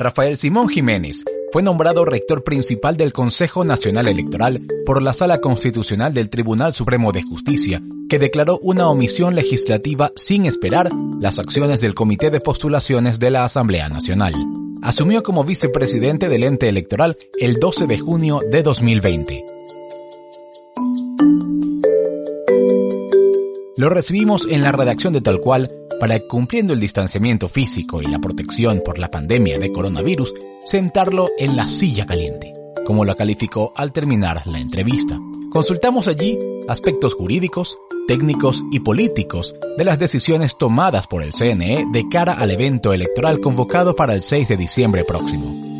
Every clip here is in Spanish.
Rafael Simón Jiménez fue nombrado rector principal del Consejo Nacional Electoral por la Sala Constitucional del Tribunal Supremo de Justicia, que declaró una omisión legislativa sin esperar las acciones del Comité de Postulaciones de la Asamblea Nacional. Asumió como vicepresidente del ente electoral el 12 de junio de 2020. Lo recibimos en la redacción de Tal Cual para, cumpliendo el distanciamiento físico y la protección por la pandemia de coronavirus, sentarlo en la silla caliente, como lo calificó al terminar la entrevista. Consultamos allí aspectos jurídicos, técnicos y políticos de las decisiones tomadas por el CNE de cara al evento electoral convocado para el 6 de diciembre próximo.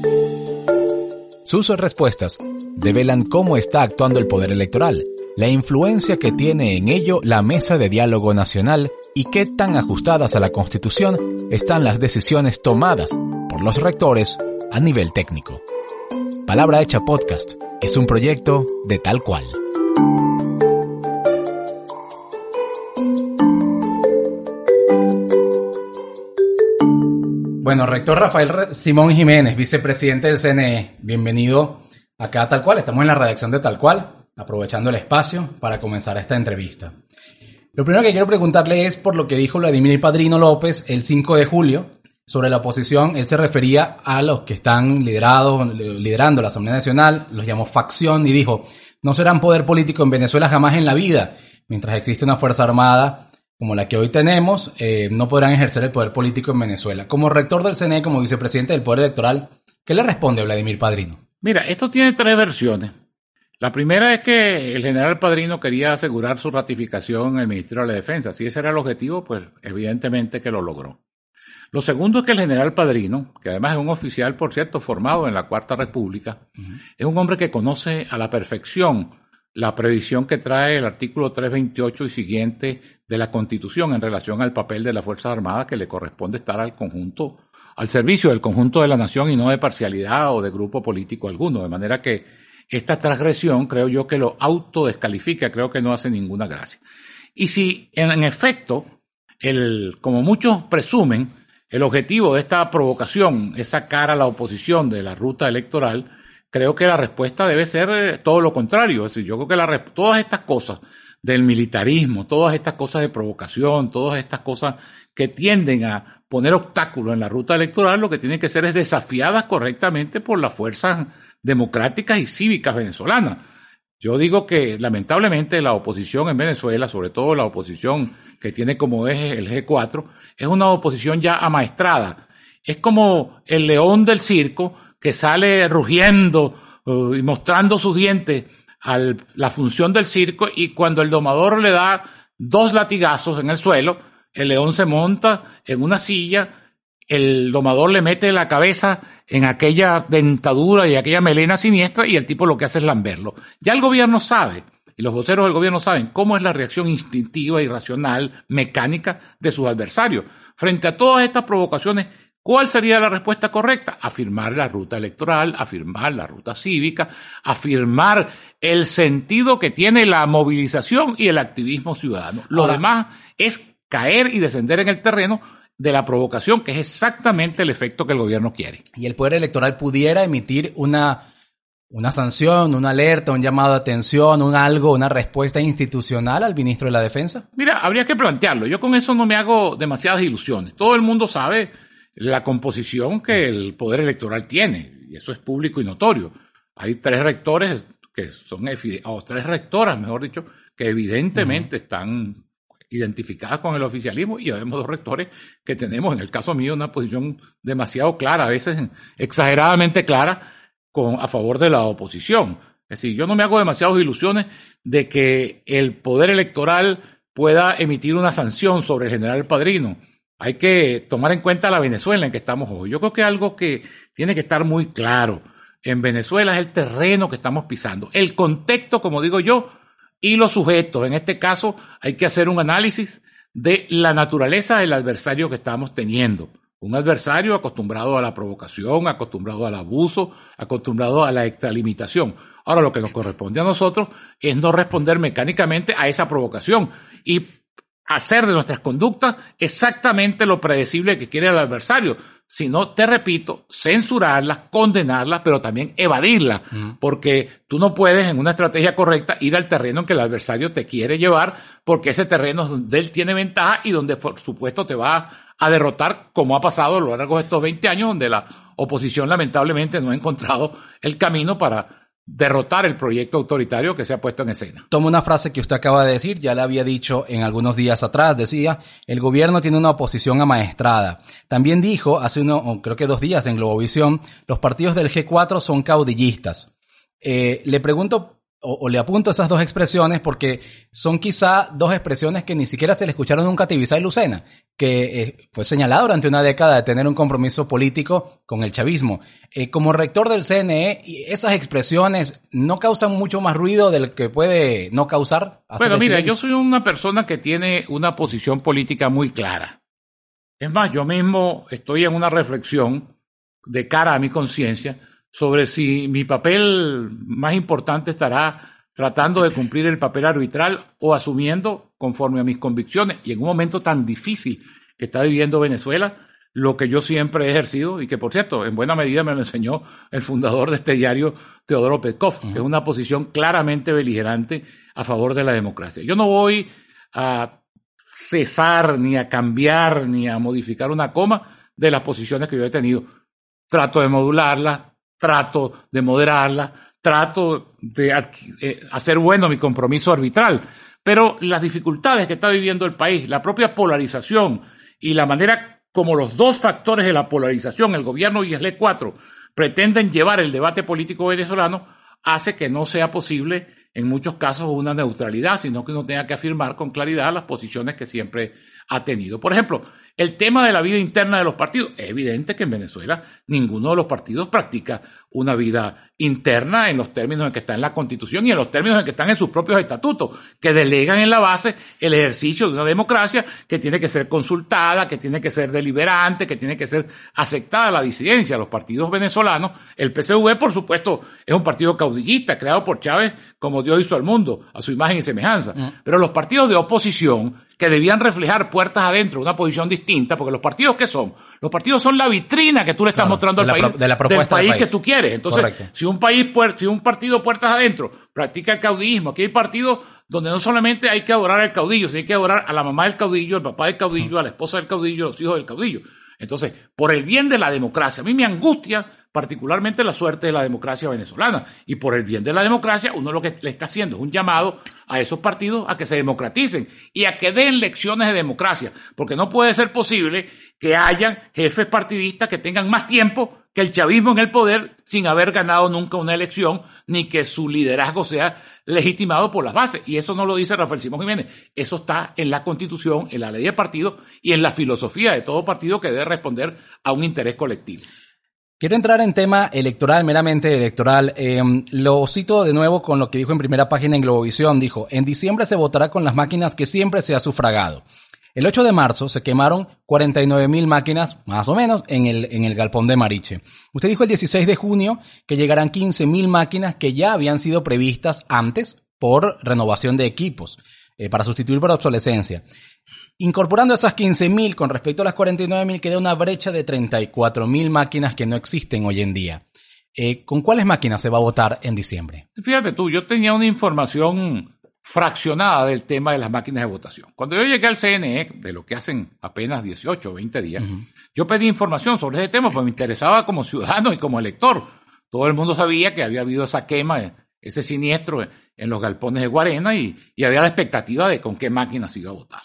Sus respuestas develan cómo está actuando el poder electoral, la influencia que tiene en ello la Mesa de Diálogo Nacional y qué tan ajustadas a la Constitución están las decisiones tomadas por los rectores a nivel técnico. Palabra Hecha Podcast es un proyecto de tal cual. Bueno, rector Rafael Simón Jiménez, vicepresidente del CNE, bienvenido acá a Tal Cual. Estamos en la redacción de Tal Cual, aprovechando el espacio para comenzar esta entrevista. Lo primero que quiero preguntarle es por lo que dijo Vladimir Padrino López el 5 de julio sobre la oposición. Él se refería a los que están liderados, liderando la Asamblea Nacional, los llamó facción y dijo, no serán poder político en Venezuela jamás en la vida. Mientras existe una Fuerza Armada como la que hoy tenemos, eh, no podrán ejercer el poder político en Venezuela. Como rector del CNE, como vicepresidente del Poder Electoral, ¿qué le responde a Vladimir Padrino? Mira, esto tiene tres versiones. La primera es que el general Padrino quería asegurar su ratificación en el Ministerio de la Defensa. Si ese era el objetivo, pues evidentemente que lo logró. Lo segundo es que el general Padrino, que además es un oficial, por cierto, formado en la Cuarta República, es un hombre que conoce a la perfección la previsión que trae el artículo 328 y siguiente de la Constitución en relación al papel de las Fuerzas Armadas que le corresponde estar al conjunto, al servicio del conjunto de la nación y no de parcialidad o de grupo político alguno. De manera que esta transgresión creo yo que lo autodescalifica, creo que no hace ninguna gracia. Y si en, efecto, el, como muchos presumen, el objetivo de esta provocación es sacar a la oposición de la ruta electoral, creo que la respuesta debe ser eh, todo lo contrario. Es decir, yo creo que la, todas estas cosas del militarismo, todas estas cosas de provocación, todas estas cosas que tienden a poner obstáculos en la ruta electoral, lo que tienen que ser es desafiadas correctamente por las fuerzas democráticas y cívicas venezolanas. Yo digo que lamentablemente la oposición en Venezuela, sobre todo la oposición que tiene como eje el G4, es una oposición ya amaestrada. Es como el león del circo que sale rugiendo uh, y mostrando sus dientes a la función del circo y cuando el domador le da dos latigazos en el suelo, el león se monta en una silla, el domador le mete la cabeza en aquella dentadura y aquella melena siniestra y el tipo lo que hace es lamberlo. Ya el gobierno sabe, y los voceros del gobierno saben cómo es la reacción instintiva, irracional, mecánica de sus adversarios. Frente a todas estas provocaciones ¿Cuál sería la respuesta correcta? Afirmar la ruta electoral, afirmar la ruta cívica, afirmar el sentido que tiene la movilización y el activismo ciudadano. Lo demás es caer y descender en el terreno de la provocación, que es exactamente el efecto que el gobierno quiere. ¿Y el Poder Electoral pudiera emitir una, una sanción, una alerta, un llamado de atención, un algo, una respuesta institucional al ministro de la Defensa? Mira, habría que plantearlo. Yo con eso no me hago demasiadas ilusiones. Todo el mundo sabe la composición que el poder electoral tiene, y eso es público y notorio. Hay tres rectores que son, o tres rectoras, mejor dicho, que evidentemente están identificadas con el oficialismo y vemos dos rectores que tenemos, en el caso mío, una posición demasiado clara, a veces exageradamente clara, con, a favor de la oposición. Es decir, yo no me hago demasiadas ilusiones de que el poder electoral pueda emitir una sanción sobre el general Padrino hay que tomar en cuenta la Venezuela en que estamos hoy. Yo creo que algo que tiene que estar muy claro en Venezuela es el terreno que estamos pisando, el contexto, como digo yo, y los sujetos. En este caso hay que hacer un análisis de la naturaleza del adversario que estamos teniendo. Un adversario acostumbrado a la provocación, acostumbrado al abuso, acostumbrado a la extralimitación. Ahora lo que nos corresponde a nosotros es no responder mecánicamente a esa provocación y hacer de nuestras conductas exactamente lo predecible que quiere el adversario, sino, te repito, censurarlas, condenarlas, pero también evadirlas, porque tú no puedes en una estrategia correcta ir al terreno en que el adversario te quiere llevar, porque ese terreno es donde él tiene ventaja y donde por supuesto te va a derrotar, como ha pasado a lo largo de estos 20 años, donde la oposición lamentablemente no ha encontrado el camino para derrotar el proyecto autoritario que se ha puesto en escena. Tomo una frase que usted acaba de decir, ya la había dicho en algunos días atrás, decía, el gobierno tiene una oposición amaestrada. También dijo, hace uno, creo que dos días en Globovisión, los partidos del G4 son caudillistas. Eh, le pregunto o, le apunto esas dos expresiones porque son quizá dos expresiones que ni siquiera se le escucharon nunca a Tibisay y Lucena, que eh, fue señalado durante una década de tener un compromiso político con el chavismo. Eh, como rector del CNE, esas expresiones no causan mucho más ruido del que puede no causar. Bueno, mira, yo soy una persona que tiene una posición política muy clara. Es más, yo mismo estoy en una reflexión de cara a mi conciencia sobre si mi papel más importante estará tratando de cumplir el papel arbitral o asumiendo conforme a mis convicciones. Y en un momento tan difícil que está viviendo Venezuela, lo que yo siempre he ejercido y que, por cierto, en buena medida me lo enseñó el fundador de este diario, Teodoro Petkov, que es una posición claramente beligerante a favor de la democracia. Yo no voy a cesar, ni a cambiar, ni a modificar una coma de las posiciones que yo he tenido. Trato de modularlas, trato de moderarla, trato de eh, hacer bueno mi compromiso arbitral. Pero las dificultades que está viviendo el país, la propia polarización y la manera como los dos factores de la polarización, el gobierno y el E4, pretenden llevar el debate político venezolano, hace que no sea posible en muchos casos una neutralidad, sino que uno tenga que afirmar con claridad las posiciones que siempre ha tenido. Por ejemplo, el tema de la vida interna de los partidos. Es evidente que en Venezuela ninguno de los partidos practica una vida interna en los términos en que está en la Constitución y en los términos en que están en sus propios estatutos, que delegan en la base el ejercicio de una democracia que tiene que ser consultada, que tiene que ser deliberante, que tiene que ser aceptada la disidencia. Los partidos venezolanos, el PCV, por supuesto, es un partido caudillista creado por Chávez como Dios hizo al mundo, a su imagen y semejanza. Mm. Pero los partidos de oposición, que debían reflejar puertas adentro una posición distinta, porque los partidos ¿qué son? Los partidos son la vitrina que tú le estás mostrando al país, de la del país, que tú quieres. Entonces, si un país, si un partido puertas adentro practica el caudillismo, aquí hay partidos donde no solamente hay que adorar al caudillo, sino hay que adorar a la mamá del caudillo, al papá del caudillo, a la esposa del caudillo, a los hijos del caudillo. Entonces, por el bien de la democracia, a mí me angustia particularmente la suerte de la democracia venezolana. Y por el bien de la democracia, uno lo que le está haciendo es un llamado a esos partidos a que se democraticen y a que den lecciones de democracia, porque no puede ser posible que hayan jefes partidistas que tengan más tiempo que el chavismo en el poder sin haber ganado nunca una elección, ni que su liderazgo sea legitimado por las bases. Y eso no lo dice Rafael Simón Jiménez. Eso está en la constitución, en la ley de partido y en la filosofía de todo partido que debe responder a un interés colectivo. Quiero entrar en tema electoral, meramente electoral. Em, lo cito de nuevo con lo que dijo en primera página en Globovisión. Dijo, en diciembre se votará con las máquinas que siempre se ha sufragado. El 8 de marzo se quemaron 49 mil máquinas, más o menos, en el, en el galpón de Mariche. Usted dijo el 16 de junio que llegarán 15 mil máquinas que ya habían sido previstas antes por renovación de equipos, eh, para sustituir por obsolescencia. Incorporando esas 15.000 con respecto a las 49.000 queda una brecha de 34.000 máquinas que no existen hoy en día. Eh, ¿Con cuáles máquinas se va a votar en diciembre? Fíjate tú, yo tenía una información fraccionada del tema de las máquinas de votación. Cuando yo llegué al CNE, de lo que hacen apenas 18 o 20 días, yo pedí información sobre ese tema, pues me interesaba como ciudadano y como elector. Todo el mundo sabía que había habido esa quema, ese siniestro en los galpones de Guarena y, y había la expectativa de con qué máquinas se iba a votar.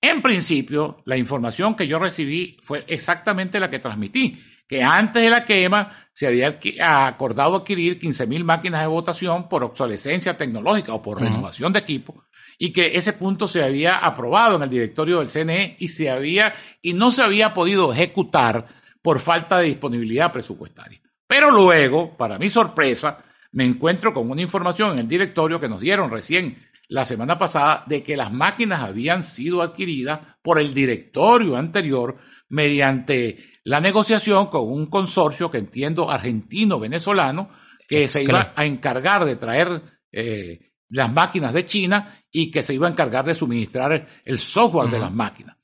En principio, la información que yo recibí fue exactamente la que transmití, que antes de la quema se había acordado adquirir 15.000 máquinas de votación por obsolescencia tecnológica o por renovación de equipo y que ese punto se había aprobado en el directorio del CNE y se había y no se había podido ejecutar por falta de disponibilidad presupuestaria. Pero luego, para mi sorpresa, me encuentro con una información en el directorio que nos dieron recién la semana pasada de que las máquinas habían sido adquiridas por el directorio anterior mediante la negociación con un consorcio que entiendo argentino-venezolano que se iba a encargar de traer eh, las máquinas de China y que se iba a encargar de suministrar el software de las máquinas.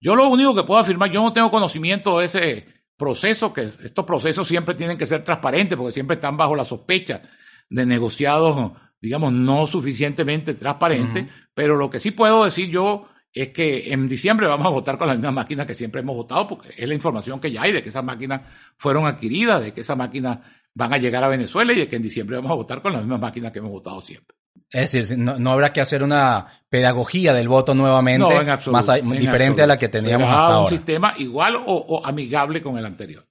Yo lo único que puedo afirmar, yo no tengo conocimiento de ese proceso, que estos procesos siempre tienen que ser transparentes porque siempre están bajo la sospecha de negociados, digamos, no suficientemente transparentes, pero lo que sí puedo decir yo es que en diciembre vamos a votar con las mismas máquinas que siempre hemos votado, porque es la información que ya hay de que esas máquinas fueron adquiridas, de que esas máquinas van a llegar a Venezuela y de que en diciembre vamos a votar con las mismas máquinas que hemos votado siempre. Es decir, no, habrá que hacer una pedagogía del voto nuevamente más diferente a la que teníamos hasta ahora. un sistema igual o amigable con el anterior.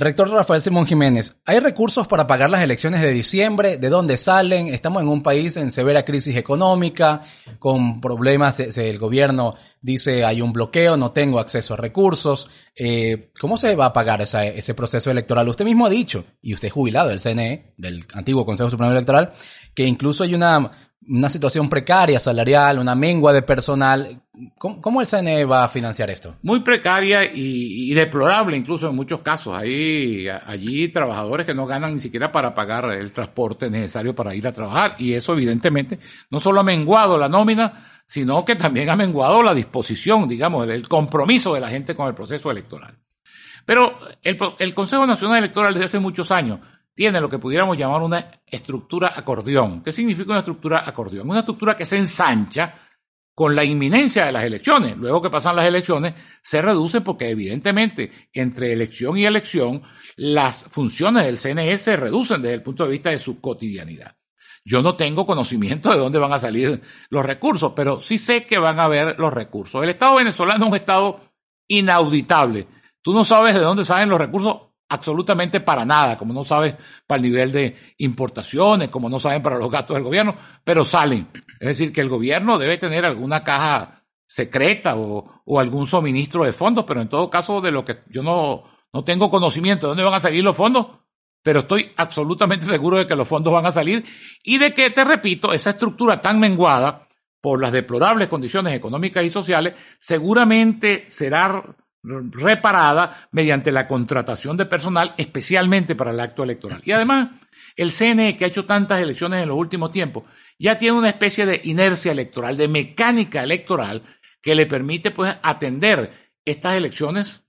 Rector Rafael Simón Jiménez, ¿hay recursos para pagar las elecciones de diciembre? ¿De dónde salen? Estamos en un país en severa crisis económica, con problemas, el gobierno dice hay un bloqueo, no tengo acceso a recursos. Eh, ¿Cómo se va a pagar ese proceso electoral? Usted mismo ha dicho, y usted es jubilado del CNE, del antiguo Consejo Supremo Electoral, que incluso hay una una situación precaria salarial, una mengua de personal. ¿Cómo, el CNE va a financiar esto? Muy precaria y, deplorable incluso en muchos casos. Hay allí trabajadores que no ganan ni siquiera para pagar el transporte necesario para ir a trabajar y eso evidentemente no solo ha menguado la nómina, sino que también ha menguado la disposición, digamos, el compromiso de la gente con el proceso electoral. Pero el, Consejo Nacional Electoral desde hace muchos años tiene lo que pudiéramos llamar una estructura acordeón. ¿Qué significa una estructura acordeón? Una estructura que se ensancha con la inminencia de las elecciones. Luego que pasan las elecciones, se reduce porque evidentemente entre elección y elección las funciones del CNE se reducen desde el punto de vista de su cotidianidad. Yo no tengo conocimiento de dónde van a salir los recursos, pero sí sé que van a haber los recursos. El Estado venezolano es un Estado inauditable. Tú no sabes de dónde salen los recursos absolutamente para nada, como no sabes para el nivel de importaciones, como no saben para los gastos del gobierno, pero salen. Es decir, que el gobierno debe tener alguna caja secreta o, o algún suministro de fondos, pero en todo caso de lo que yo no, no tengo conocimiento de dónde van a salir los fondos, pero estoy absolutamente seguro de que los fondos van a salir y de que, te repito, esa estructura tan menguada por las deplorables condiciones económicas y sociales seguramente será reparada mediante la contratación de personal especialmente para el acto electoral. Y además, el CNE, que ha hecho tantas elecciones en los últimos tiempos, ya tiene una especie de inercia electoral, de mecánica electoral, que le permite pues atender estas elecciones,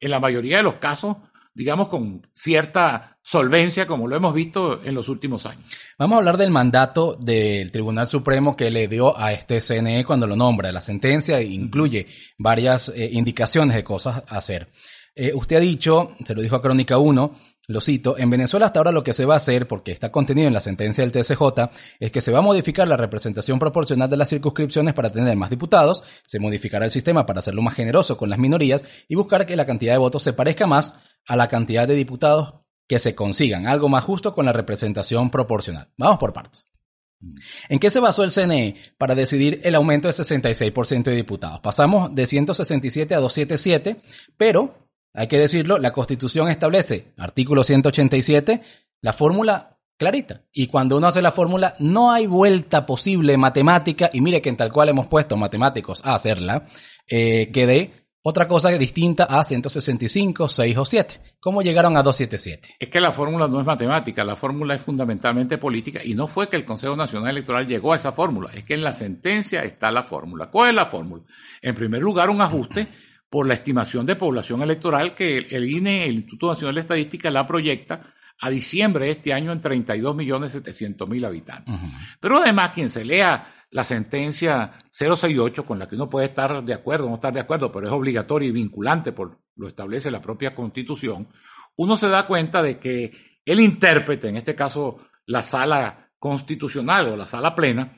en la mayoría de los casos, digamos, con cierta solvencia, como lo hemos visto en los últimos años. Vamos a hablar del mandato del Tribunal Supremo que le dio a este CNE cuando lo nombra. La sentencia incluye varias eh, indicaciones de cosas a hacer. Eh, usted ha dicho, se lo dijo a Crónica 1, lo cito, en Venezuela hasta ahora lo que se va a hacer, porque está contenido en la sentencia del TSJ, es que se va a modificar la representación proporcional de las circunscripciones para tener más diputados, se modificará el sistema para hacerlo más generoso con las minorías y buscar que la cantidad de votos se parezca más a la cantidad de diputados que se consigan, algo más justo con la representación proporcional. Vamos por partes. ¿En qué se basó el CNE para decidir el aumento de 66% de diputados? Pasamos de 167 a 277, pero hay que decirlo, la Constitución establece, artículo 187, la fórmula clarita. Y cuando uno hace la fórmula, no hay vuelta posible matemática, y mire que en tal cual hemos puesto matemáticos a hacerla, eh, que otra cosa distinta a 165, 6 o 7. ¿Cómo llegaron a 277? Es que la fórmula no es matemática, la fórmula es fundamentalmente política y no fue que el Consejo Nacional Electoral llegó a esa fórmula, es que en la sentencia está la fórmula. ¿Cuál es la fórmula? En primer lugar, un ajuste por la estimación de población electoral que el INE, el Instituto Nacional de Estadística, la proyecta a diciembre de este año en 32.700.000 habitantes. Pero además, quien se lea la sentencia 068, con la que uno puede estar de acuerdo o no estar de acuerdo, pero es obligatoria y vinculante, por lo establece la propia Constitución, uno se da cuenta de que el intérprete, en este caso la sala constitucional o la sala plena,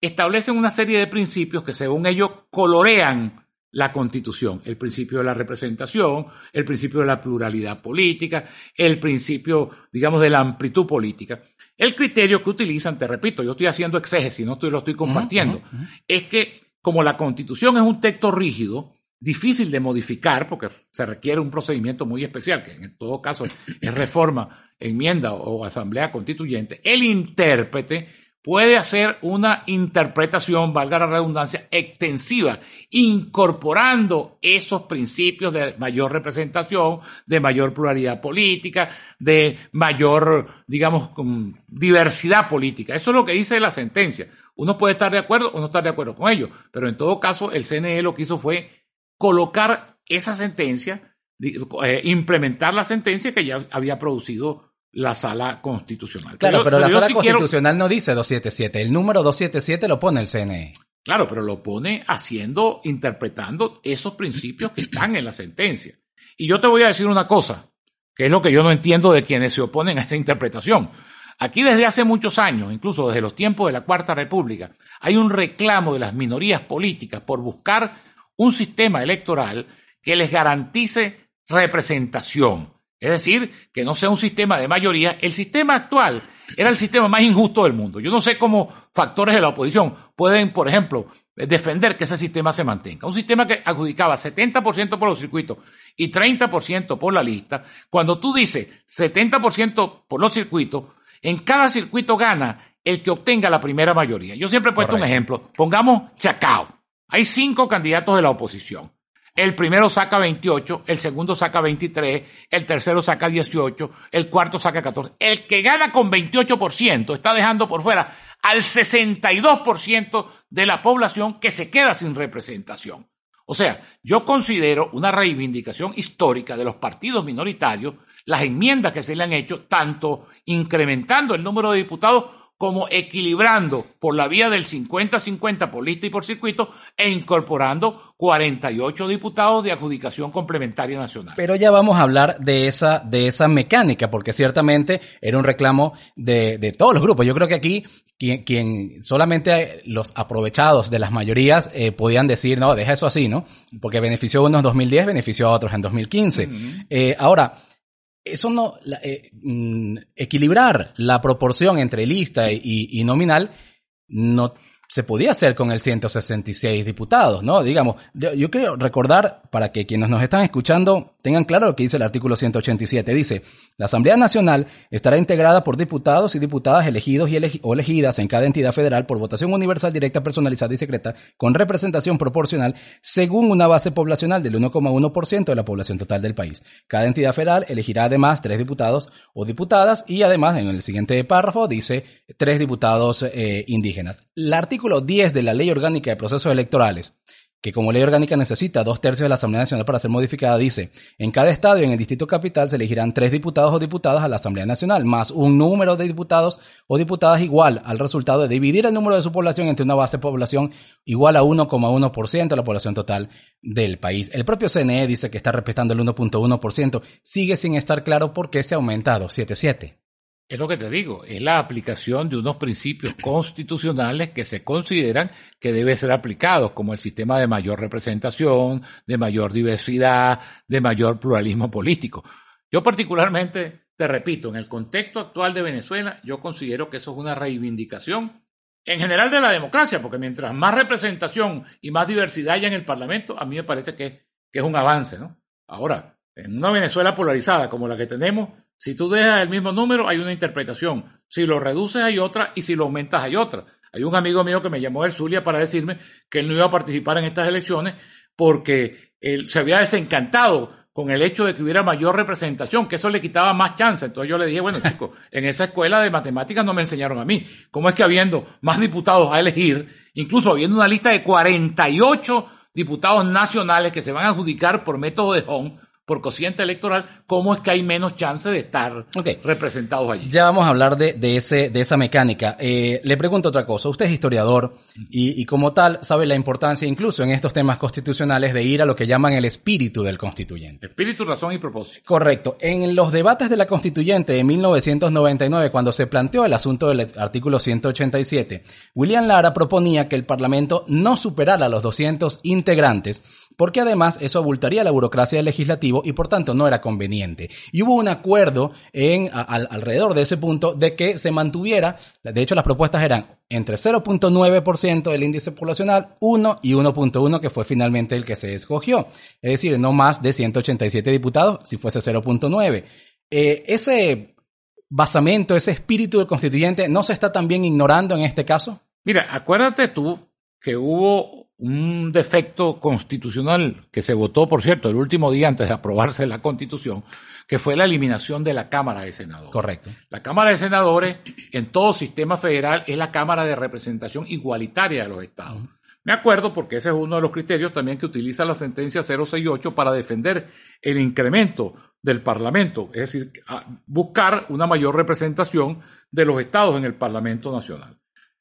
establece una serie de principios que según ellos colorean la constitución, el principio de la representación, el principio de la pluralidad política, el principio, digamos, de la amplitud política. El criterio que utilizan, te repito, yo estoy haciendo exégesis, no estoy, lo estoy compartiendo, es que como la constitución es un texto rígido, difícil de modificar, porque se requiere un procedimiento muy especial, que en todo caso es reforma, enmienda o asamblea constituyente, el intérprete puede hacer una interpretación, valga la redundancia, extensiva, incorporando esos principios de mayor representación, de mayor pluralidad política, de mayor, digamos, diversidad política. Eso es lo que dice la sentencia. Uno puede estar de acuerdo o no estar de acuerdo con ello, pero en todo caso el CNE lo que hizo fue colocar esa sentencia, eh, implementar la sentencia que ya había producido la sala constitucional. Claro, pero, la sala constitucional no dice 277, el número 277 lo pone el CNE. Claro, pero lo pone haciendo, interpretando esos principios que están en la sentencia. Y yo te voy a decir una cosa, que es lo que yo no entiendo de quienes se oponen a esa interpretación. Aquí desde hace muchos años, incluso desde los tiempos de la Cuarta República, hay un reclamo de las minorías políticas por buscar un sistema electoral que les garantice representación. Es decir, que no sea un sistema de mayoría. El sistema actual era el sistema más injusto del mundo. Yo no sé cómo factores de la oposición pueden, por ejemplo, defender que ese sistema se mantenga. Un sistema que adjudicaba 70% por los circuitos y 30% por la lista. Cuando tú dices 70% por los circuitos, en cada circuito gana el que obtenga la primera mayoría. Yo siempre he puesto un ejemplo. Pongamos Chacao. Hay cinco candidatos de la oposición. El primero saca 28, el segundo saca 23, el tercero saca 18, el cuarto saca 14. El que gana con 28% está dejando por fuera al 62% de la población que se queda sin representación. O sea, yo considero una reivindicación histórica de los partidos minoritarios las enmiendas que se le han hecho, tanto incrementando el número de diputados como equilibrando por la vía del 50-50 por lista y por circuito e incorporando 48 diputados de adjudicación complementaria nacional. Pero ya vamos a hablar de esa, de esa mecánica, porque ciertamente era un reclamo de, de todos los grupos. Yo creo que aquí quien, quien solamente los aprovechados de las mayorías eh, podían decir, no, deja eso así, ¿no? Porque benefició a unos en 2010, benefició a otros en 2015. eh, ahora, eso no, eh, mm, equilibrar la proporción entre lista y, y, nominal no se podía hacer con el 166 diputados, ¿no? Digamos, yo, quiero recordar, para que quienes nos están escuchando tengan claro lo que dice el artículo 187. Dice, la Asamblea Nacional estará integrada por diputados y diputadas elegidos y o elegidas en cada entidad federal por votación universal, directa, personalizada y secreta, con representación proporcional según una base poblacional del 1,1% de la población total del país. Cada entidad federal elegirá además tres diputados o diputadas y además en el siguiente párrafo dice tres diputados eh, indígenas. 10 de la Ley Orgánica de Procesos Electorales que como ley orgánica necesita dos tercios de la Asamblea Nacional para ser modificada, dice, en cada estadio en el Distrito Capital se elegirán tres diputados o diputadas a la Asamblea Nacional, más un número de diputados o diputadas igual al resultado de dividir el número de su población entre una base de población igual a 1,1% de la población total del país. El propio CNE dice que está respetando el 1.1%, sigue sin estar claro por qué se ha aumentado 7,7%. Es lo que te digo, es la aplicación de unos principios constitucionales que se consideran que deben ser aplicados, como el sistema de mayor representación, de mayor diversidad, de mayor pluralismo político. Yo particularmente, te repito, en el contexto actual de Venezuela, yo considero que eso es una reivindicación en general de la democracia, porque mientras más representación y más diversidad haya en el Parlamento, a mí me parece que, que es un avance, ¿no? Ahora, en una Venezuela polarizada como la que tenemos, si tú dejas el mismo número, hay una interpretación. Si lo reduces, hay otra. Y si lo aumentas, hay otra. Hay un amigo mío que me llamó del Zulia para decirme que él no iba a participar en estas elecciones porque él se había desencantado con el hecho de que hubiera mayor representación, que eso le quitaba más chance. Entonces yo le dije, bueno, chicos, en esa escuela de matemáticas no me enseñaron a mí. ¿Cómo es que habiendo más diputados a elegir, incluso habiendo una lista de 48 diputados nacionales que se van a adjudicar por método de Hong, por cociente electoral, ¿cómo es que hay menos chance de estar representados allí? Ya vamos a hablar de, de, ese, de esa mecánica. Eh, le pregunto otra cosa. Usted es historiador y, y, como tal sabe la importancia, incluso en estos temas constitucionales, de ir a lo que llaman el espíritu del constituyente. Espíritu, razón y propósito. Correcto. En los debates de la constituyente de 1999, cuando se planteó el asunto del artículo 187, William Lara proponía que el Parlamento no superara los 200 integrantes, porque además eso abultaría la burocracia del legislativo y por tanto no era conveniente. Y hubo un acuerdo en, alrededor de ese punto de que se mantuviera, de hecho las propuestas eran entre 0.9% del índice poblacional, 1 y 1.1 que fue finalmente el que se escogió. Es decir, no más de 187 diputados si fuese 0.9. Eh, ese basamento, ese espíritu del constituyente, no se está también ignorando en este caso? Mira, acuérdate tú que hubo un defecto constitucional que se votó, por cierto, el último día antes de aprobarse la constitución, que fue la eliminación de la Cámara de Senadores. Correcto. La Cámara de Senadores en todo sistema federal es la Cámara de representación igualitaria de los estados. Me acuerdo porque ese es uno de los criterios también que utiliza la sentencia 068 para defender el incremento del Parlamento, es decir, buscar una mayor representación de los estados en el Parlamento Nacional.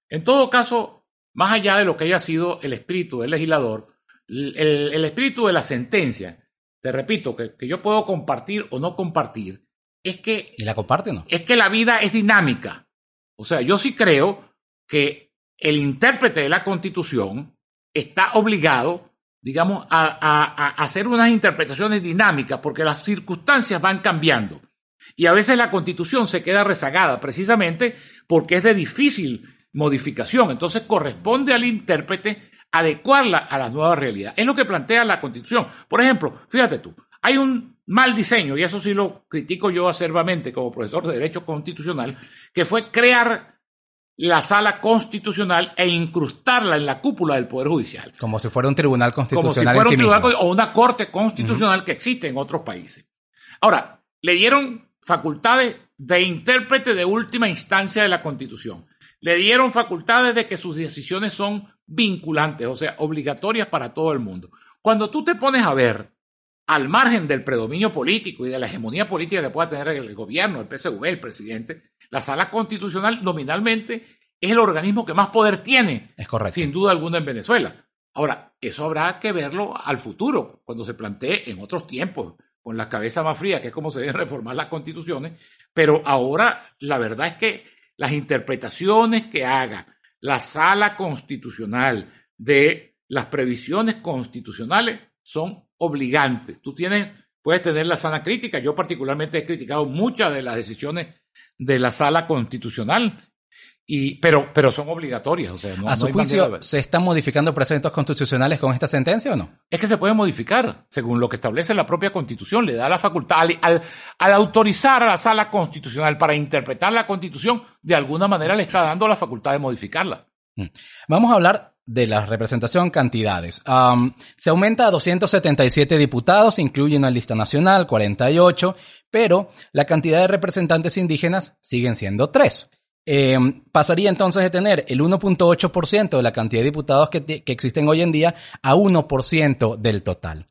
En todo caso, más allá de lo que haya sido el espíritu del legislador, el, espíritu de la sentencia, te repito, que, que, yo puedo compartir o no compartir, es que... ¿Y la comparte no? Es que la vida es dinámica. O sea, yo sí creo que el intérprete de la Constitución está obligado, digamos, a, hacer unas interpretaciones dinámicas porque las circunstancias van cambiando. Y a veces la constitución se queda rezagada precisamente porque es de difícil modificación. Entonces corresponde al intérprete adecuarla a la nueva realidad. Es lo que plantea la constitución. Por ejemplo, fíjate tú, hay un mal diseño, y eso sí lo critico yo acervamente como profesor de Derecho Constitucional, que fue crear la sala constitucional e incrustarla en la cúpula del Poder Judicial. Como si fuera un tribunal constitucional. Como si fuera un tribunal o una corte constitucional que existe en otros países. Ahora, le dieron facultades de intérprete de última instancia de la Constitución. Le dieron facultades de que sus decisiones son vinculantes, o sea, obligatorias para todo el mundo. Cuando tú te pones a ver, al margen del predominio político y de la hegemonía política que pueda tener el gobierno, el PSV, el presidente, la sala constitucional nominalmente es el organismo que más poder tiene. Es correcto. Sin duda alguna en Venezuela. Ahora, eso habrá que verlo al futuro, cuando se plantee en otros tiempos, con la cabeza más fría, que es como se deben reformar las constituciones. Pero ahora la verdad es que las interpretaciones que haga la sala constitucional de las previsiones constitucionales son obligantes. Tú tienes, puedes tener la sana crítica. Yo particularmente he criticado muchas de las decisiones de la sala constitucional. Y, pero, pero son obligatorias. O sea, ¿A su juicio se están modificando precedentes constitucionales con esta sentencia o no? Es que se puede modificar, según lo que establece la propia constitución. Le da la facultad, al, al, autorizar a la sala constitucional para interpretar la constitución, de alguna manera le está dando la facultad de modificarla. Mm. Vamos a hablar de la representación cantidades. se aumenta a 277 diputados, incluyen la lista nacional, 48, pero la cantidad de representantes indígenas siguen siendo 3. Em, pasaría entonces de tener el 1.8% de la cantidad de diputados que, que existen hoy en día a 1% del total.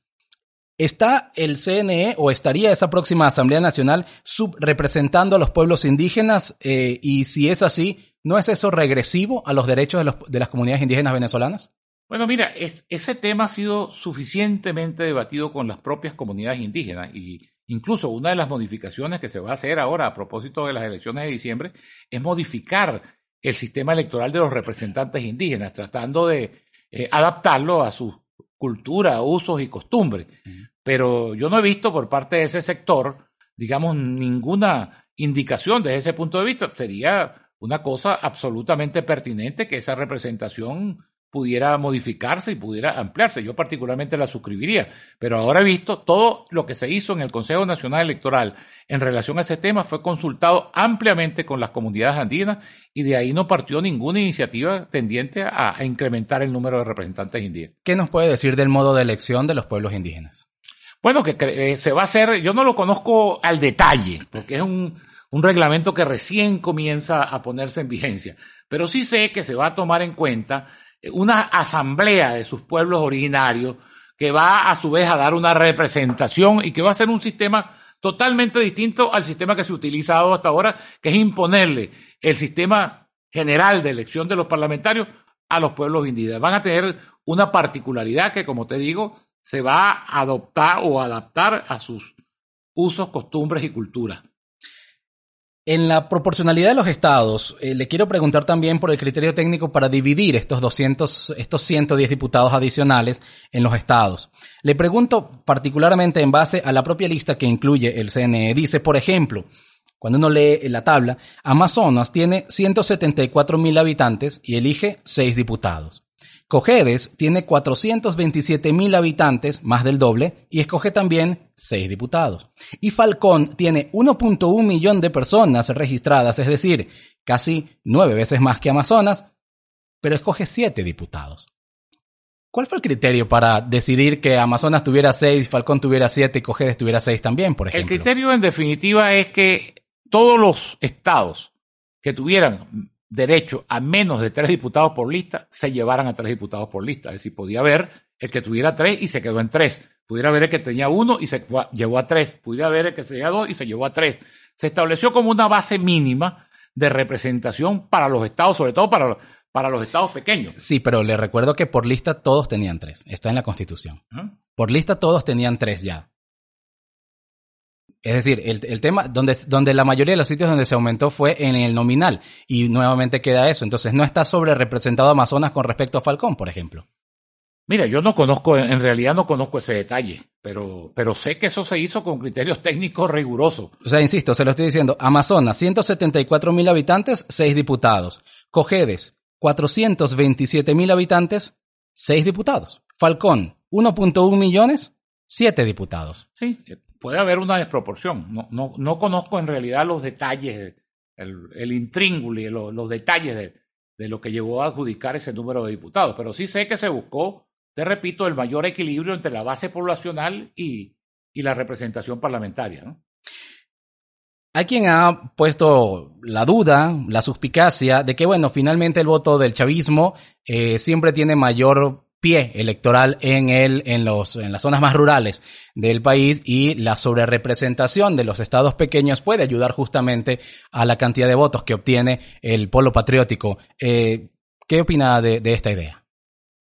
¿Está el CNE o estaría esa próxima Asamblea Nacional subrepresentando a los pueblos indígenas? Eh, y si es así, ¿no es eso regresivo a los derechos de, las comunidades indígenas venezolanas? Bueno, mira, ese tema ha sido suficientemente debatido con las propias comunidades indígenas y incluso una de las modificaciones que se va a hacer ahora a propósito de las elecciones de diciembre es modificar el sistema electoral de los representantes indígenas, tratando de eh, adaptarlo a sus cultura, usos y costumbres. Pero yo no he visto por parte de ese sector, digamos, ninguna indicación desde ese punto de vista. Sería una cosa absolutamente pertinente que esa representación pudiera modificarse y pudiera ampliarse. Yo particularmente la suscribiría, pero ahora visto todo lo que se hizo en el Consejo Nacional Electoral en relación a ese tema fue consultado ampliamente con las comunidades andinas y de ahí no partió ninguna iniciativa tendiente a, incrementar el número de representantes indígenas. ¿Qué nos puede decir del modo de elección de los pueblos indígenas? Bueno, que eh, se va a hacer, yo no lo conozco al detalle, porque es un, un reglamento que recién comienza a ponerse en vigencia, pero sí sé que se va a tomar en cuenta una asamblea de sus pueblos originarios que va a su vez a dar una representación y que va a ser un sistema totalmente distinto al sistema que se ha utilizado hasta ahora, que es imponerle el sistema general de elección de los parlamentarios a los pueblos indígenas. Van a tener una particularidad que, como te digo, se va a adoptar o adaptar a sus usos, costumbres y culturas. En la proporcionalidad de los estados, eh, le quiero preguntar también por el criterio técnico para dividir estos 200, estos 110 diputados adicionales en los estados. Le pregunto particularmente en base a la propia lista que incluye el CNE. Dice, por ejemplo, cuando uno lee la tabla, Amazonas tiene 174 mil habitantes y elige 6 diputados. Cojedes tiene 427 mil habitantes, más del doble, y escoge también 6 diputados. Y Falcón tiene 1.1 millón de personas registradas, es decir, casi 9 veces más que Amazonas, pero escoge 7 diputados. ¿Cuál fue el criterio para decidir que Amazonas tuviera 6, Falcón tuviera 7 y Cojedes tuviera 6 también, por ejemplo? El criterio en definitiva es que todos los estados que tuvieran derecho a menos de tres diputados por lista, se llevaran a tres diputados por lista. Es decir, podía haber el que tuviera tres y se quedó en tres. Pudiera haber el que tenía uno y se llevó a tres. Pudiera haber el que tenía dos y se llevó a tres. Se estableció como una base mínima de representación para los estados, sobre todo para, para los estados pequeños. Sí, pero le recuerdo que por lista todos tenían tres. Está en la Constitución. Por lista todos tenían tres ya. Es decir, el, tema donde, donde la mayoría de los sitios donde se aumentó fue en el nominal y nuevamente queda eso. Entonces no está sobre representado Amazonas con respecto a Falcón, por ejemplo. Mira, yo no conozco, en realidad no conozco ese detalle, pero, pero sé que eso se hizo con criterios técnicos rigurosos. O sea, insisto, se lo estoy diciendo. Amazonas, 174 mil habitantes, 6 diputados. Cojedes, 427 mil habitantes, 6 diputados. Falcón, 1.1 millones, 7 diputados. Sí, puede haber una desproporción. No, no, no conozco en realidad los detalles, el, el y los, detalles de, de, lo que llevó a adjudicar ese número de diputados, pero sí sé que se buscó, te repito, el mayor equilibrio entre la base poblacional y, y la representación parlamentaria. Hay quien ha puesto la duda, la suspicacia de que, bueno, finalmente el voto del chavismo eh, siempre tiene mayor pie electoral en el, en los, en las zonas más rurales del país y la sobrerepresentación de los estados pequeños puede ayudar justamente a la cantidad de votos que obtiene el polo patriótico. Eh, ¿Qué opina de, de esta idea?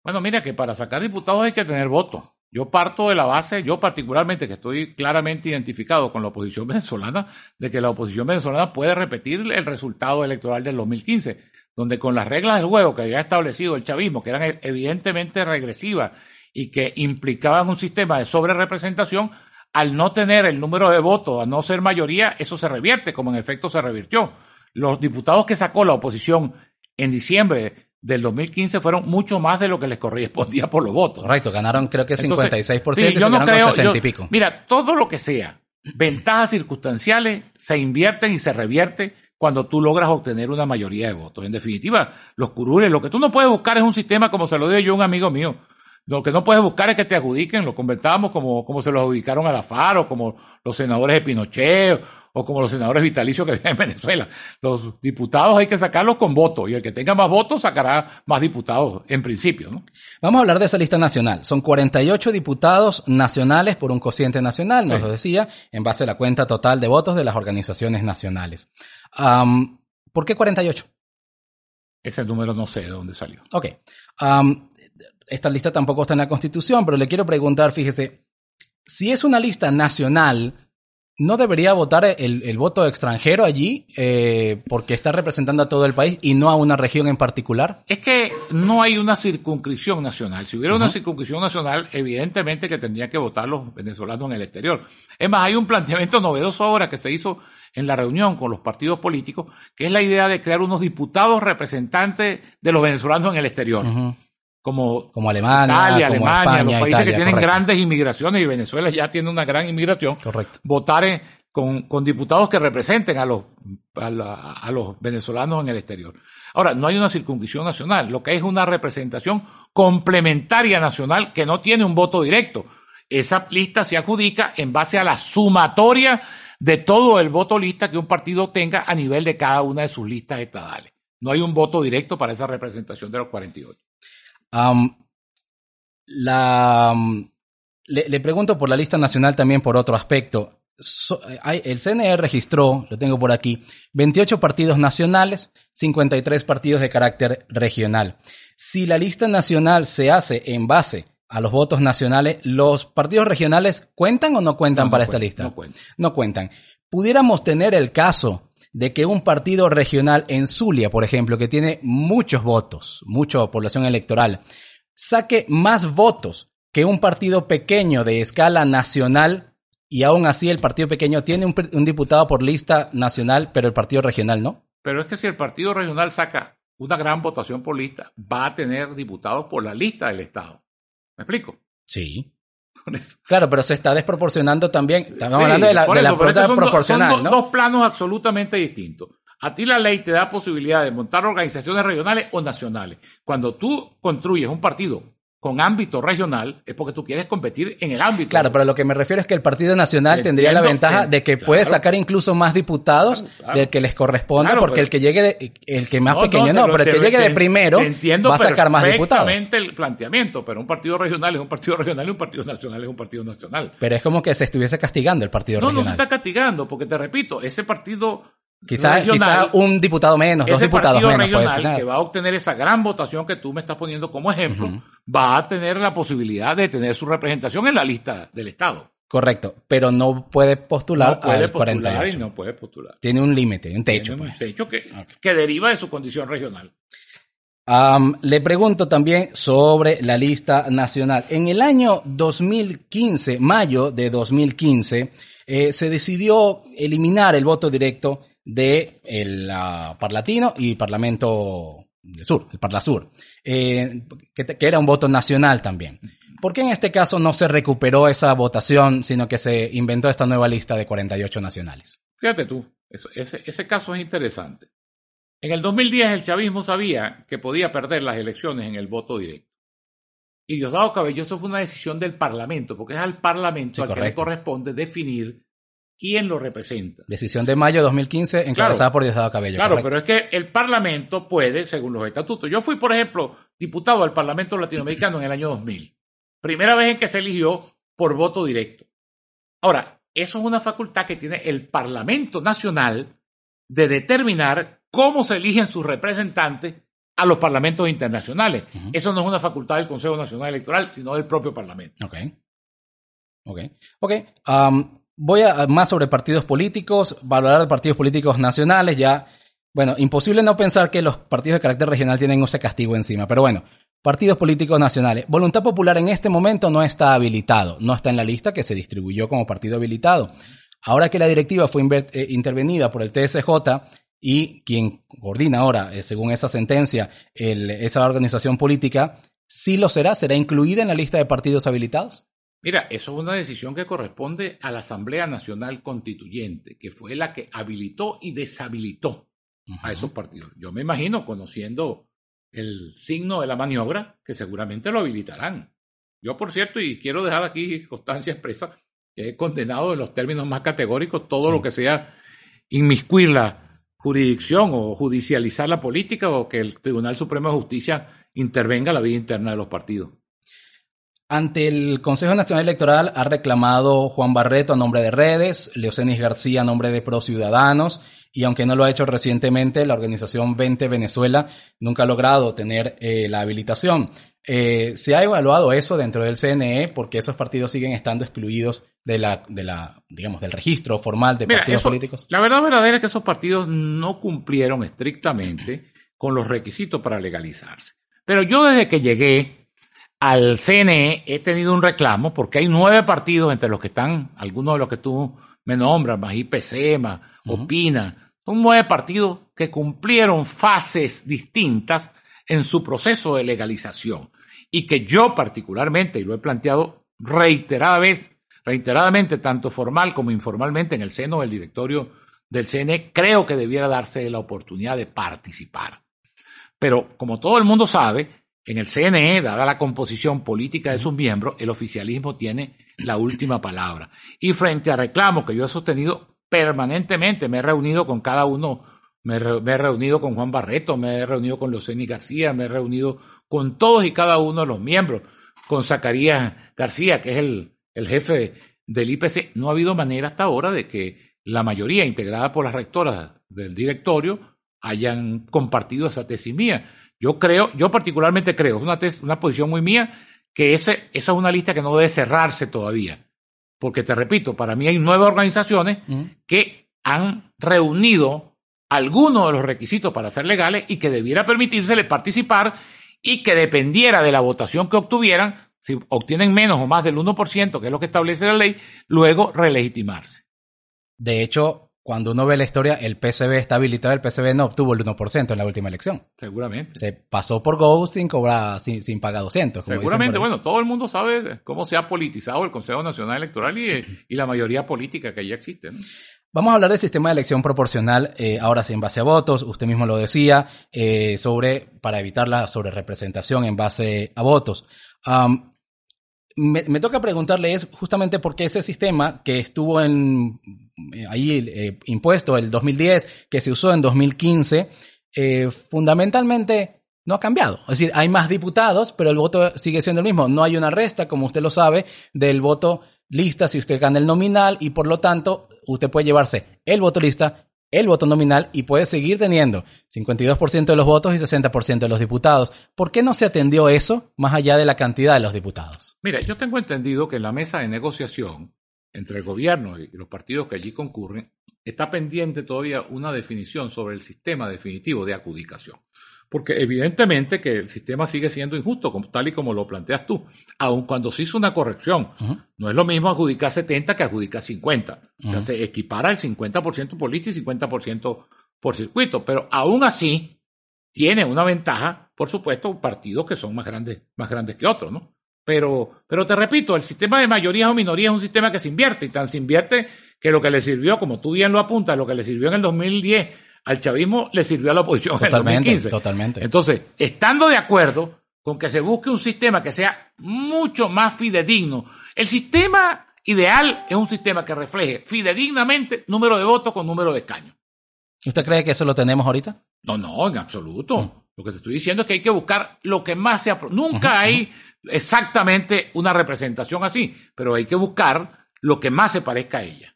Bueno, mira que para sacar diputados hay que tener votos. Yo parto de la base, yo particularmente, que estoy claramente identificado con la oposición venezolana, de que la oposición venezolana puede repetir el resultado electoral del 2015 donde con las reglas del juego que había establecido el chavismo, que eran evidentemente regresivas y que implicaban un sistema de sobrerepresentación, al no tener el número de votos, a no ser mayoría, eso se revierte, como en efecto se revirtió. Los diputados que sacó la oposición en diciembre del 2015 fueron mucho más de lo que les correspondía por los votos. Correcto, ganaron creo que 56% y yo no creo, 60 y pico. Mira, todo lo que sea ventajas circunstanciales se invierten y se revierte cuando tú logras obtener una mayoría de votos. En definitiva, los curules, lo que tú no puedes buscar es un sistema como se lo dio yo a un amigo mío. Lo que no puedes buscar es que te adjudiquen, lo comentábamos como, como se lo adjudicaron a la FARO, como los senadores de Pinochet, o como los senadores vitalicios que viven en Venezuela. Los diputados hay que sacarlos con voto y el que tenga más votos sacará más diputados en principio. ¿no? Vamos a hablar de esa lista nacional. Son 48 diputados nacionales por un cociente nacional, nos lo decía, en base a la cuenta total de votos de las organizaciones nacionales. ¿Por qué 48? Ese número no sé de dónde salió. Ok. esta lista tampoco está en la Constitución, pero le quiero preguntar, fíjese, si es una lista nacional, ¿No debería votar el, voto extranjero allí eh, porque está representando a todo el país y no a una región en particular? Es que no hay una circunscripción nacional. Si hubiera una circunscripción nacional, evidentemente que tendrían que votar los venezolanos en el exterior. Es más, hay un planteamiento novedoso ahora que se hizo en la reunión con los partidos políticos, que es la idea de crear unos diputados representantes de los venezolanos en el exterior como, como Alemania, Italia, Alemania, los países que tienen grandes inmigraciones y Venezuela ya tiene una gran inmigración, correcto. votar con, con diputados que representen a los, a, los venezolanos en el exterior. Ahora, no hay una circunscripción nacional, lo que es una representación complementaria nacional que no tiene un voto directo. Esa lista se adjudica en base a la sumatoria de todo el voto lista que un partido tenga a nivel de cada una de sus listas estadales. No hay un voto directo para esa representación de los 48 la, le, pregunto por la lista nacional también por otro aspecto. el CNE registró, lo tengo por aquí, 28 partidos nacionales, 53 partidos de carácter regional. Si la lista nacional se hace en base a los votos nacionales, ¿los partidos regionales cuentan o no cuentan para esta lista? No cuentan. No cuentan. Pudiéramos tener el caso de que un partido regional en Zulia, por ejemplo, que tiene muchos votos, mucha población electoral, saque más votos que un partido pequeño de escala nacional y aún así el partido pequeño tiene un, diputado por lista nacional, pero el partido regional no. Pero es que si el partido regional saca una gran votación por lista, va a tener diputados por la lista del Estado. ¿Me explico? Sí. Claro, pero se está desproporcionando también. Estamos hablando de la, de la proporcional. son dos planos absolutamente distintos. A ti la ley te da posibilidad de montar organizaciones regionales o nacionales. Cuando tú construyes un partido con ámbito regional es porque tú quieres competir en el ámbito. Claro, pero lo que me refiero es que el Partido Nacional tendría la ventaja de que puede sacar incluso más diputados del que les corresponde, porque el que llegue de, el que más pequeño no, pero el que llegue de primero va a sacar más diputados. el planteamiento, pero un partido regional es un partido regional y un partido nacional es un partido nacional. Pero es como que se estuviese castigando el partido regional. No, no se está castigando, porque te repito, ese partido Quizá, quizá, un diputado menos, dos diputados menos. Regional que va a obtener esa gran votación que tú me estás poniendo como ejemplo, va a tener la posibilidad de tener su representación en la lista del Estado. Correcto, pero no puede postular no puede al postular Y no puede postular. Tiene un límite, un techo. Tiene un pues. techo que, que, deriva de su condición regional. le pregunto también sobre la lista nacional. En el año 2015, mayo de 2015, eh, se decidió eliminar el voto directo de el Parlatino y Parlamento del Sur, el Parlasur, eh, que, que, era un voto nacional también. ¿Por qué en este caso no se recuperó esa votación, sino que se inventó esta nueva lista de 48 nacionales? Fíjate tú, ese, ese caso es interesante. En el 2010 el chavismo sabía que podía perder las elecciones en el voto directo. Y Diosdado Cabello, eso fue una decisión del Parlamento, porque es al Parlamento al que le corresponde definir quién lo representa. Decisión de mayo de 2015 encabezada por Diosdado Cabello. Claro, pero es que el Parlamento puede, según los estatutos. Yo fui, por ejemplo, diputado al Parlamento Latinoamericano en el año 2000. Primera vez en que se eligió por voto directo. Ahora, eso es una facultad que tiene el Parlamento Nacional de determinar cómo se eligen sus representantes a los parlamentos internacionales. Eso no es una facultad del Consejo Nacional Electoral, sino del propio Parlamento. Ok. Ok. Ok. Um, voy a más sobre partidos políticos, valorar partidos políticos nacionales, ya, bueno, imposible no pensar que los partidos de carácter regional tienen ese castigo encima, pero bueno, partidos políticos nacionales. Voluntad Popular en este momento no está habilitado, no está en la lista que se distribuyó como partido habilitado. Ahora que la directiva fue eh, intervenida por el TSJ y quien coordina ahora, eh, según esa sentencia, esa organización política, sí lo será, será incluida en la lista de partidos habilitados. Mira, eso es una decisión que corresponde a la Asamblea Nacional Constituyente, que fue la que habilitó y deshabilitó a esos partidos. Yo me imagino, conociendo el signo de la maniobra, que seguramente lo habilitarán. Yo, por cierto, y quiero dejar aquí constancia expresa, que he condenado en los términos más categóricos todo lo que sea inmiscuir la jurisdicción o judicializar la política o que el Tribunal Supremo de Justicia intervenga en la vida interna de los partidos. Ante el Consejo Nacional Electoral ha reclamado Juan Barreto a nombre de Redes, Leocenis García a nombre de Pro Ciudadanos, y aunque no lo ha hecho recientemente, la organización 20 Venezuela nunca ha logrado tener eh, la habilitación. Eh, ¿Se ha evaluado eso dentro del CNE? Porque esos partidos siguen estando excluidos de la, de la digamos, del registro formal de partidos políticos. La verdad verdadera es que esos partidos no cumplieron estrictamente con los requisitos para legalizarse. Pero yo desde que llegué, al CNE he tenido un reclamo porque hay nueve partidos entre los que están algunos de los que tú me nombras, más IPC, más Opina. Son nueve partidos que cumplieron fases distintas en su proceso de legalización y que yo particularmente, y lo he planteado reiterada vez, reiteradamente, tanto formal como informalmente en el seno del directorio del CNE, creo que debiera darse la oportunidad de participar. Pero como todo el mundo sabe, en el CNE, dada la composición política de sus miembros, el oficialismo tiene la última palabra. Y frente a reclamos que yo he sostenido permanentemente, me he reunido con cada uno, me, he reunido con Juan Barreto, me he reunido con Luceni García, me he reunido con todos y cada uno de los miembros, con Zacarías García, que es el, el jefe del IPC. No ha habido manera hasta ahora de que la mayoría, integrada por las rectoras del directorio, hayan compartido esa tesis mía. Yo creo, yo particularmente creo, es una, una posición muy mía, que ese, esa es una lista que no debe cerrarse todavía. Porque te repito, para mí hay nueve organizaciones que han reunido algunos de los requisitos para ser legales y que debiera permitírsele participar y que dependiera de la votación que obtuvieran, si obtienen menos o más del 1%, que es lo que establece la ley, luego relegitimarse. De hecho, cuando uno ve la historia, el PCB está habilitado, el PCB no obtuvo el 1% en la última elección. Seguramente. Se pasó por Go sin cobrar, sin, sin pagar 200. Seguramente, bueno, todo el mundo sabe cómo se ha politizado el Consejo Nacional Electoral y, y la mayoría política que ya existe. ¿no? Vamos a hablar del sistema de elección proporcional, eh, ahora sí en base a votos, usted mismo lo decía, eh, sobre, para evitar la sobrerepresentación en base a votos. Um, me, me, toca preguntarle es justamente por qué ese sistema que estuvo en ahí eh, impuesto el 2010, que se usó en 2015, eh, fundamentalmente no ha cambiado. Es decir, hay más diputados, pero el voto sigue siendo el mismo. No hay una resta, como usted lo sabe, del voto lista si usted gana el nominal y por lo tanto usted puede llevarse el voto lista, el voto nominal y puede seguir teniendo 52% de los votos y 60% de los diputados. ¿Por qué no se atendió eso más allá de la cantidad de los diputados? Mira, yo tengo entendido que en la mesa de negociación entre el gobierno y los partidos que allí concurren, está pendiente todavía una definición sobre el sistema definitivo de adjudicación. Porque evidentemente que el sistema sigue siendo injusto, tal y como lo planteas tú, aun cuando se hizo una corrección. Uh -huh. No es lo mismo adjudicar 70 que adjudicar 50. Uh -huh. O sea, se equipara el 50% por lista y 50% por circuito, pero aún así tiene una ventaja, por supuesto, partidos que son más grandes, más grandes que otros, ¿no? Pero, pero te repito, el sistema de mayorías o minorías es un sistema que se invierte y tan se invierte que lo que le sirvió, como tú bien lo apuntas, lo que le sirvió en el 2010 al chavismo le sirvió a la oposición totalmente, en el 2015. Totalmente. Entonces, estando de acuerdo con que se busque un sistema que sea mucho más fidedigno, el sistema ideal es un sistema que refleje fidedignamente número de votos con número de escaños. ¿Usted cree que eso lo tenemos ahorita? No, no, en absoluto. Mm. Lo que te estoy diciendo es que hay que buscar lo que más sea. Nunca uh -huh, hay. Uh -huh exactamente una representación así, pero hay que buscar lo que más se parezca a ella.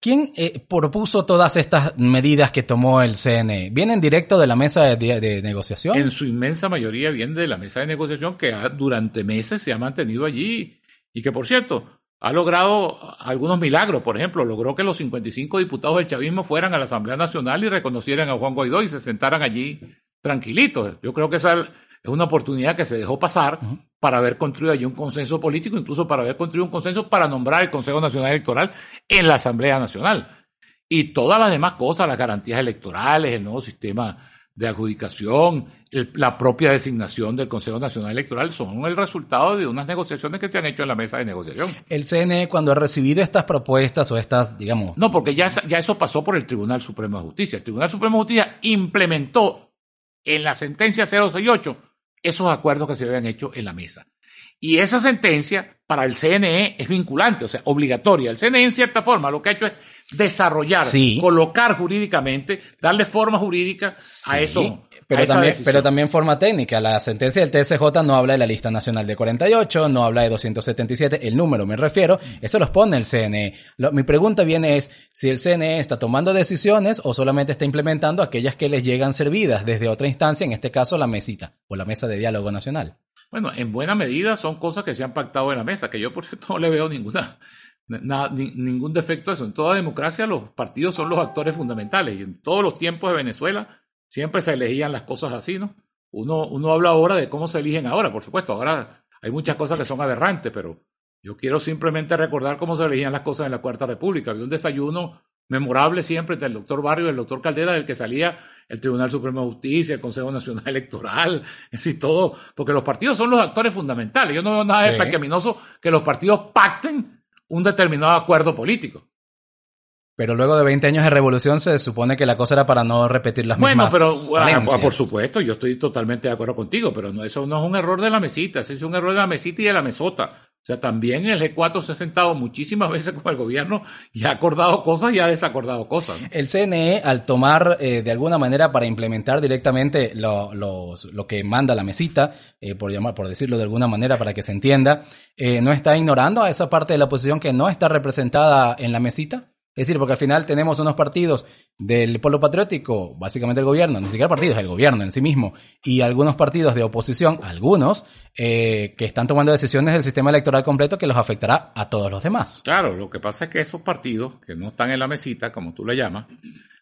¿Quién eh, propuso todas estas medidas que tomó el CNE? ¿Vienen directo de la mesa de, de, de, negociación? En su inmensa mayoría vienen de la mesa de negociación que ha, durante meses se ha mantenido allí y que, por cierto, ha logrado algunos milagros. Por ejemplo, logró que los 55 diputados del chavismo fueran a la Asamblea Nacional y reconocieran a Juan Guaidó y se sentaran allí tranquilitos. Yo creo que esa es una oportunidad que se dejó pasar uh -huh. para haber construido allí un consenso político, incluso para haber construido un consenso para nombrar el Consejo Nacional Electoral en la Asamblea Nacional. Y todas las demás cosas, las garantías electorales, el nuevo sistema de adjudicación, el, la propia designación del Consejo Nacional Electoral, son el resultado de unas negociaciones que se han hecho en la mesa de negociación. El CNE, cuando ha recibido estas propuestas o estas, digamos... No, porque ya, ya eso pasó por el Tribunal Supremo de Justicia. El Tribunal Supremo de Justicia implementó en la sentencia 068 esos acuerdos que se habían hecho en la mesa. Y esa sentencia para el CNE es vinculante, o sea, obligatoria. El CNE, en cierta forma, lo que ha hecho es desarrollar, sí. colocar jurídicamente, darle forma jurídica sí, a eso. Pero, a también, pero también forma técnica. La sentencia del TSJ no habla de la lista nacional de 48, no habla de 277, el número me refiero, eso los pone el CNE. Lo, mi pregunta viene es si el CNE está tomando decisiones o solamente está implementando aquellas que les llegan servidas desde otra instancia, en este caso la mesita o la mesa de diálogo nacional. Bueno, en buena medida son cosas que se han pactado en la mesa, que yo por cierto no le veo ninguna, ningún defecto a eso. En toda democracia los partidos son los actores fundamentales y en todos los tiempos de Venezuela siempre se elegían las cosas así, ¿no? Uno, uno habla ahora de cómo se eligen ahora, por supuesto, ahora hay muchas cosas que son aberrantes, pero yo quiero simplemente recordar cómo se elegían las cosas en la Cuarta República. Había un desayuno memorable siempre entre el doctor Barrio y el doctor Caldera, del que salía el Tribunal Supremo de Justicia, el Consejo Nacional Electoral, es decir, todo, porque los partidos son los actores fundamentales. Yo no veo nada sí. de pecaminoso que los partidos pacten un determinado acuerdo político. Pero luego de 20 años de revolución se supone que la cosa era para no repetir las bueno, mismas Bueno, pero ah, por supuesto, yo estoy totalmente de acuerdo contigo, pero no, eso no es un error de la mesita, eso es un error de la mesita y de la mesota. O sea, también el G4 se ha sentado muchísimas veces con el gobierno y ha acordado cosas y ha desacordado cosas. ¿no? El CNE, al tomar eh, de alguna manera para implementar directamente lo, los, lo que manda la mesita, eh, por, llamar, por decirlo de alguna manera para que se entienda, eh, ¿no está ignorando a esa parte de la oposición que no está representada en la mesita? Es decir, porque al final tenemos unos partidos del polo patriótico, básicamente el gobierno, ni siquiera partidos, el gobierno en sí mismo, y algunos partidos de oposición, algunos, eh, que están tomando decisiones del sistema electoral completo que los afectará a todos los demás. Claro, lo que pasa es que esos partidos, que no están en la mesita, como tú le llamas,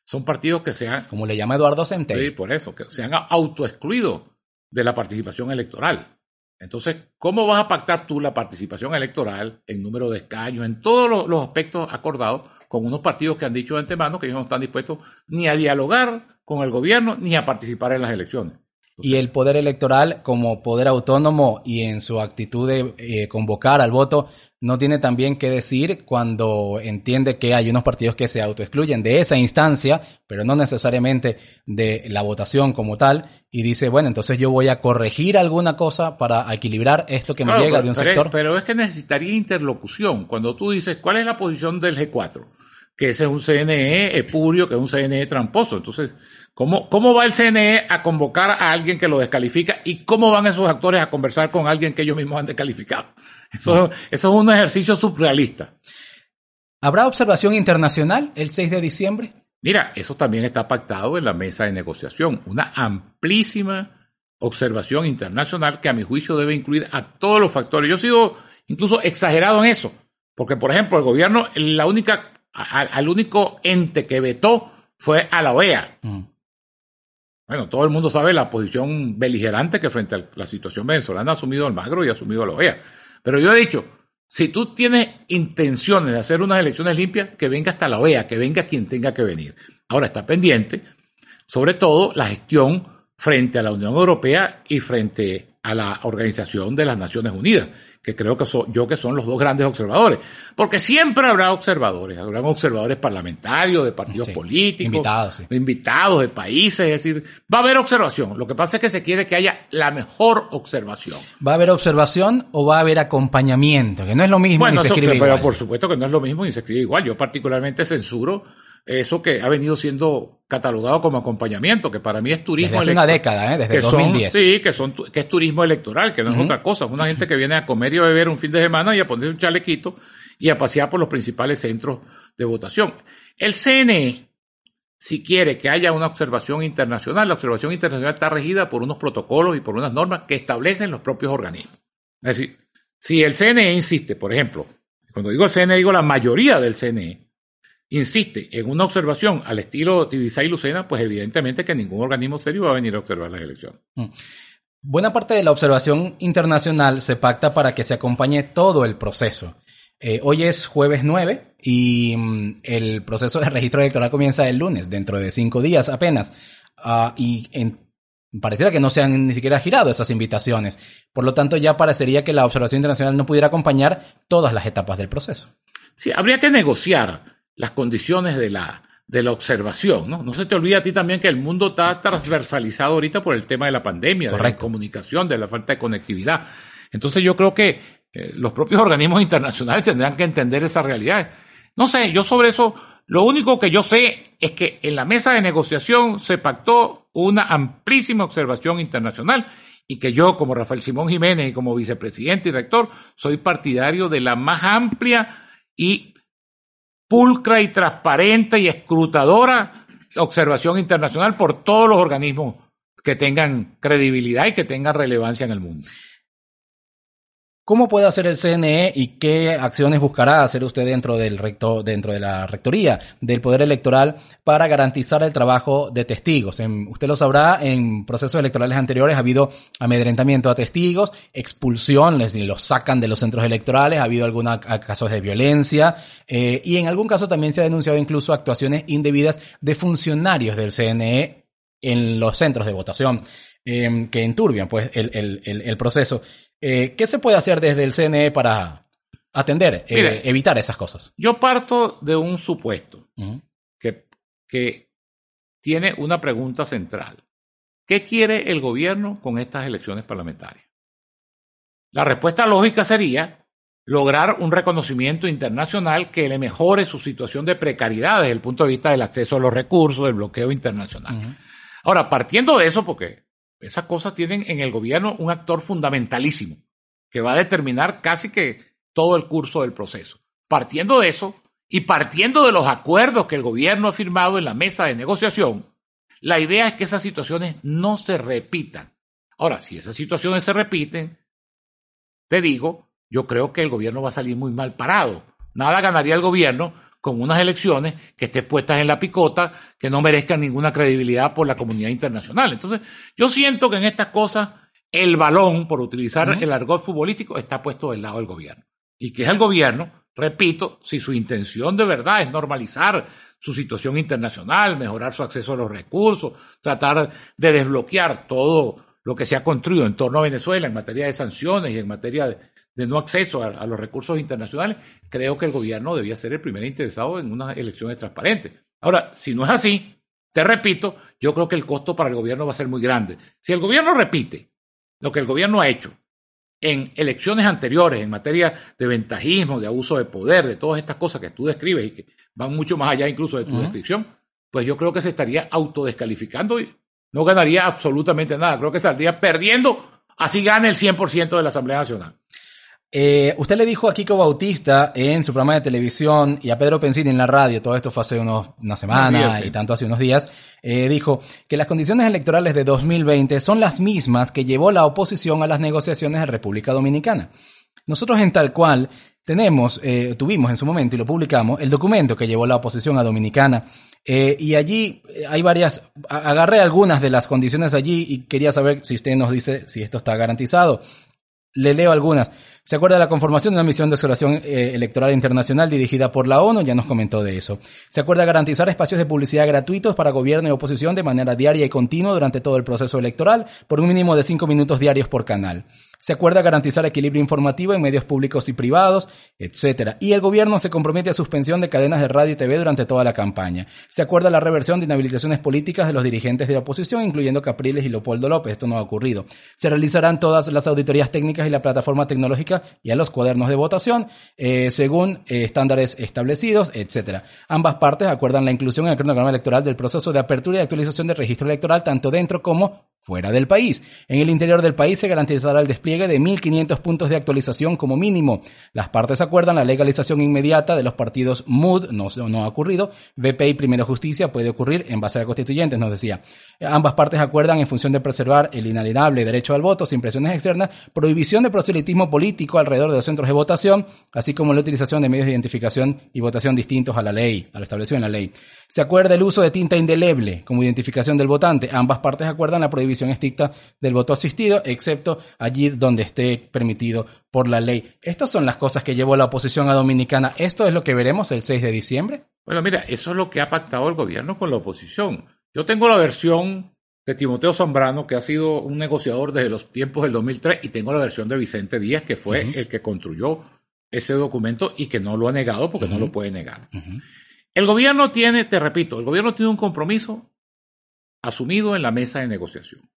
son partidos que se han... Como le llama Eduardo Centeno. Sí, por eso, que se han autoexcluido de la participación electoral. Entonces, ¿cómo vas a pactar tú la participación electoral en número de escaños, en todos los, los aspectos acordados? Con unos partidos que han dicho de antemano que ellos no están dispuestos ni a dialogar con el gobierno ni a participar en las elecciones. Y el poder electoral como poder autónomo y en su actitud de eh, convocar al voto no tiene también que decir cuando entiende que hay unos partidos que se autoexcluyen de esa instancia, pero no necesariamente de la votación como tal, y dice, bueno, entonces yo voy a corregir alguna cosa para equilibrar esto que me llega de un sector. pero es que necesitaría interlocución. Cuando tú dices, ¿cuál es la posición del G4? Que ese es un CNE espurio, que es un CNE tramposo. Entonces, ¿Cómo, ¿Cómo va el CNE a convocar a alguien que lo descalifica y cómo van esos actores a conversar con alguien que ellos mismos han descalificado? Eso, eso es un ejercicio surrealista. ¿Habrá observación internacional el 6 de diciembre? Mira, eso también está pactado en la mesa de negociación. Una amplísima observación internacional que a mi juicio debe incluir a todos los factores. Yo he sido incluso exagerado en eso, porque por ejemplo el gobierno, la única, al, único ente que vetó fue a la OEA. Mm. Bueno, todo el mundo sabe la posición beligerante que frente a la situación venezolana ha asumido Almagro y ha asumido la OEA. Pero yo he dicho, si tú tienes intenciones de hacer unas elecciones limpias, que venga hasta la OEA, que venga quien tenga que venir. Ahora está pendiente, sobre todo, la gestión frente a la Unión Europea y frente a la Organización de las Naciones Unidas que creo que son, yo que son los dos grandes observadores. Porque siempre habrá observadores, habrá observadores parlamentarios, de partidos políticos, invitados, invitados de países, es decir, va a haber observación. Lo que pasa es que se quiere que haya la mejor observación. ¿Va a haber observación o va a haber acompañamiento? Que no es lo mismo ni se escribe pero por supuesto que no es lo mismo ni se escribe igual. Yo particularmente censuro eso que ha venido siendo catalogado como acompañamiento, que para mí es turismo Desde hace una década, ¿eh? desde 2010. sí, que, son, que es turismo electoral, que no es otra cosa. Es una gente que viene a comer y a beber un fin de semana y a poner un chalequito y a pasear por los principales centros de votación. El CNE, si quiere que haya una observación internacional, la observación internacional está regida por unos protocolos y por unas normas que establecen los propios organismos. Es decir, si el CNE insiste, por ejemplo, cuando digo el CNE digo la mayoría del CNE, insiste en una observación al estilo Tibisay y Lucena, pues evidentemente que ningún organismo serio va a venir a observar las elecciones. Mm. Buena parte de la observación internacional se pacta para que se acompañe todo el proceso. Eh, hoy es jueves 9 y mm, el proceso de registro electoral comienza el lunes, dentro de cinco días apenas. Ah, y pareciera que no se han ni siquiera girado esas invitaciones. Por lo tanto, ya parecería que la observación internacional no pudiera acompañar todas las etapas del proceso. Sí, habría que negociar las condiciones de la, de la observación, ¿no? No se te olvide a ti también que el mundo está transversalizado ahorita por el tema de la pandemia, de la comunicación, de la falta de conectividad. Entonces yo creo que eh, los propios organismos internacionales tendrán que entender esa realidad. No sé, yo sobre eso, lo único que yo sé es que en la mesa de negociación se pactó una amplísima observación internacional y que yo, como Rafael Simón Jiménez y como vicepresidente y rector, soy partidario de la más amplia y pulcra y transparente y escrutadora observación internacional por todos los organismos que tengan credibilidad y que tengan relevancia en el mundo. ¿Cómo puede hacer el CNE y qué acciones buscará hacer usted dentro del recto, dentro de la rectoría del Poder Electoral para garantizar el trabajo de testigos? usted lo sabrá, en procesos electorales anteriores ha habido amedrentamiento a testigos, expulsión, les los sacan de los centros electorales, ha habido algunos casos de violencia eh, y en algún caso también se ha denunciado incluso actuaciones indebidas de funcionarios del CNE en los centros de votación. Eh, que enturbian pues el proceso. Eh, ¿Qué se puede hacer desde el CNE para atender, eh, evitar esas cosas? Yo parto de un supuesto que, que tiene una pregunta central. ¿Qué quiere el gobierno con estas elecciones parlamentarias? La respuesta lógica sería lograr un reconocimiento internacional que le mejore su situación de precariedad desde el punto de vista del acceso a los recursos, del bloqueo internacional. Ahora, partiendo de eso, porque esas cosas tienen en el gobierno un actor fundamentalísimo que va a determinar casi que todo el curso del proceso. Partiendo de eso y partiendo de los acuerdos que el gobierno ha firmado en la mesa de negociación, la idea es que esas situaciones no se repitan. Ahora, si esas situaciones se repiten, te digo, yo creo que el gobierno va a salir muy mal parado. Nada ganaría el gobierno con unas elecciones que estén puestas en la picota, que no merezcan ninguna credibilidad por la comunidad internacional. Entonces, yo siento que en estas cosas el balón, por utilizar el argot futbolístico, está puesto del lado del gobierno. Y que es el gobierno repito, si su intención de verdad es normalizar su situación internacional, mejorar su acceso a los recursos, tratar de desbloquear todo lo que se ha construido en torno a Venezuela en materia de sanciones y en materia de, no acceso a, los recursos internacionales, creo que el gobierno debía ser el primer interesado en unas elecciones transparentes. Ahora, si no es así, te repito, yo creo que el costo para el gobierno va a ser muy grande. Si el gobierno repite lo que el gobierno ha hecho en elecciones anteriores en materia de ventajismo, de abuso de poder, de todas estas cosas que tú describes y que van mucho más allá incluso de tu descripción, pues yo creo que se estaría autodescalificando y no ganaría absolutamente nada. Creo que saldría perdiendo, así gane el 100% de la Asamblea Nacional. Eh, usted le dijo a Kiko Bautista en su programa de televisión y a Pedro Pensini en la radio, todo esto fue hace unos, una semana y tanto hace unos días, eh, dijo que las condiciones electorales de 2020 son las mismas que llevó la oposición a las negociaciones en República Dominicana. Nosotros en tal cual tenemos, eh, tuvimos en su momento y lo publicamos, el documento que llevó la oposición a Dominicana. Eh, y allí hay varias, agarré algunas de las condiciones allí y quería saber si usted nos dice si esto está garantizado. Le leo algunas. ¿Se acuerda de la conformación de una misión de observación eh, electoral internacional dirigida por la ONU? Ya nos comentó de eso. ¿Se acuerda garantizar espacios de publicidad gratuitos para gobierno y oposición de manera diaria y continua durante todo el proceso electoral por un mínimo de cinco minutos diarios por canal? ¿Se acuerda garantizar equilibrio informativo en medios públicos y privados? Etcétera. Y el gobierno se compromete a suspensión de cadenas de radio y TV durante toda la campaña. ¿Se acuerda la reversión de inhabilitaciones políticas de los dirigentes de la oposición, incluyendo Capriles y Leopoldo López? Esto no ha ocurrido. ¿Se realizarán todas las auditorías técnicas y la plataforma tecnológica y a los cuadernos de votación eh, según eh, estándares establecidos, etcétera. Ambas partes acuerdan la inclusión en el cronograma electoral del proceso de apertura y actualización del registro electoral tanto dentro como fuera del país. En el interior del país se garantizará el despliegue de 1.500 puntos de actualización como mínimo. Las partes acuerdan la legalización inmediata de los partidos MUD, no, no ha ocurrido, VP y Primero Justicia puede ocurrir en base a constituyentes, nos decía. Ambas partes acuerdan en función de preservar el inalienable derecho al voto sin presiones externas, prohibición de proselitismo político alrededor de los centros de votación, así como la utilización de medios de identificación y votación distintos a la ley, a lo establecido en la ley. Se acuerda el uso de tinta indeleble como identificación del votante. Ambas partes acuerdan la prohibición estricta del voto asistido, excepto allí donde esté permitido por la ley. Estas son las cosas que llevó la oposición a Dominicana. ¿Esto es lo que veremos el 6 de diciembre? Bueno, mira, eso es lo que ha pactado el gobierno con la oposición. Yo tengo la versión de Timoteo Zambrano, que ha sido un negociador desde los tiempos del 2003, y tengo la versión de Vicente Díaz, que fue el que construyó ese documento y que no lo ha negado porque no lo puede negar. El gobierno tiene, te repito, el gobierno tiene un compromiso asumido en la mesa de negociación.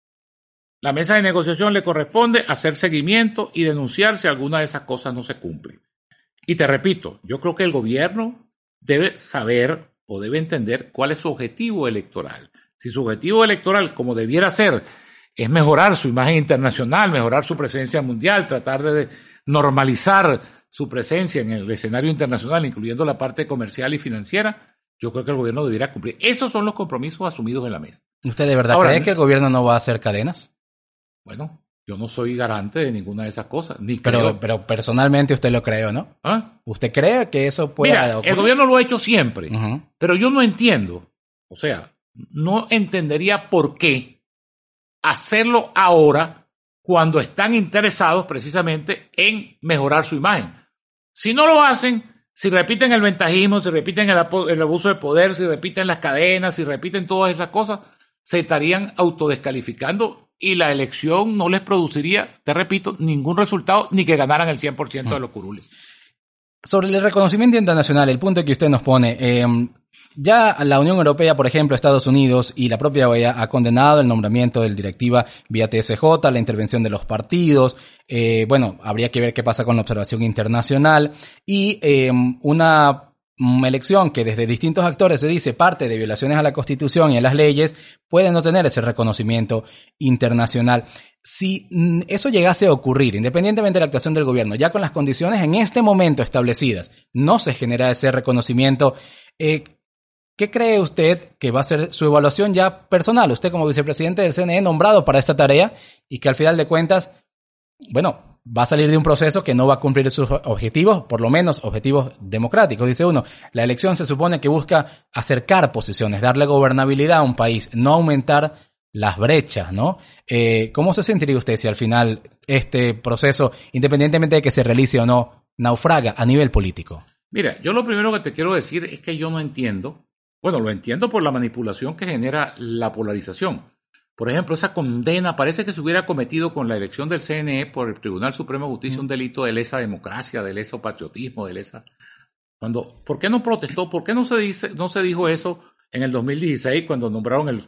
La mesa de negociación le corresponde hacer seguimiento y denunciar si alguna de esas cosas no se cumple. Y te repito, yo creo que el gobierno debe saber o debe entender cuál es su objetivo electoral. Si su objetivo electoral, como debiera ser, es mejorar su imagen internacional, mejorar su presencia mundial, tratar de normalizar su presencia en el escenario internacional, incluyendo la parte comercial y financiera, yo creo que el gobierno debería cumplir. Esos son los compromisos asumidos en la mesa. ¿Usted de verdad cree que el gobierno no va a hacer cadenas? Bueno, yo no soy garante de ninguna de esas cosas. Ni pero, pero personalmente usted lo cree, ¿no? ¿Ah? ¿Usted cree que eso puede Mira, El gobierno lo ha hecho siempre, pero yo no entiendo. O sea, no entendería por qué hacerlo ahora cuando están interesados precisamente en mejorar su imagen. Si no lo hacen, si repiten el ventajismo, si repiten el, el abuso de poder, si repiten las cadenas, si repiten todas esas cosas, se estarían autodescalificando y la elección no les produciría, te repito, ningún resultado ni que ganaran el 100% de los curules. Sobre el reconocimiento internacional, el punto que usted nos pone, em, ya la Unión Europea, por ejemplo, Estados Unidos y la propia OEA ha condenado el nombramiento del directiva vía TSJ, la intervención de los partidos. Eh, bueno, habría que ver qué pasa con la observación internacional y em, una elección que desde distintos actores se dice parte de violaciones a la Constitución y a las leyes, puede no tener ese reconocimiento internacional. Si mm, eso llegase a ocurrir, independientemente de la actuación del gobierno, ya con las condiciones en este momento establecidas, no se genera ese reconocimiento, eh, ¿qué cree usted que va a ser su evaluación ya personal? Usted como vicepresidente del CNE nombrado para esta tarea y que al final de cuentas, bueno, va a salir de un proceso que no va a cumplir sus objetivos, por lo menos objetivos democráticos. Dice uno, la elección se supone que busca acercar posiciones, darle gobernabilidad a un país, no aumentar las brechas, ¿no? Eh, ¿Cómo se sentiría usted si al final este proceso, independientemente de que se realice o no, naufraga a nivel político? Mira, yo lo primero que te quiero decir es que yo no entiendo, bueno, lo entiendo por la manipulación que genera la polarización. Por ejemplo, esa condena parece que se hubiera cometido con la elección del CNE por el Tribunal Supremo de Justicia un delito de lesa democracia, de lesa patriotismo, de lesa... Cuando, ¿Por qué no protestó? ¿Por qué no se, dice, no se dijo eso en el 2016 cuando nombraron el,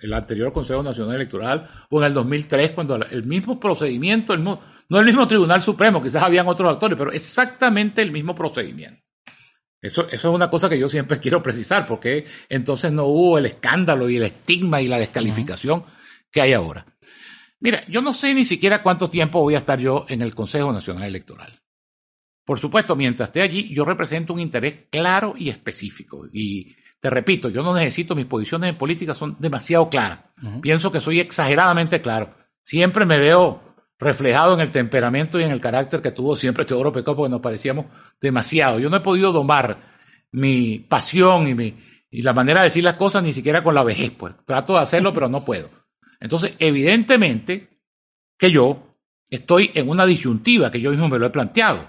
el anterior Consejo Nacional Electoral o en el 2003 cuando el mismo procedimiento, el, no el mismo Tribunal Supremo, quizás habían otros actores, pero exactamente el mismo procedimiento. Eso, eso es una cosa que yo siempre quiero precisar, porque entonces no hubo el escándalo y el estigma y la descalificación que hay ahora. Mira, yo no sé ni siquiera cuánto tiempo voy a estar yo en el Consejo Nacional Electoral. Por supuesto, mientras esté allí, yo represento un interés claro y específico. Y te repito, yo no necesito, mis posiciones en política son demasiado claras. Pienso que soy exageradamente claro. Siempre me veo reflejado en el temperamento y en el carácter que tuvo siempre Teodoro Pecó, porque nos parecíamos demasiado. Yo no he podido domar mi pasión y, mi, y la manera de decir las cosas ni siquiera con la vejez, pues. Trato de hacerlo, pero no puedo. Entonces, evidentemente que yo estoy en una disyuntiva que yo mismo me lo he planteado.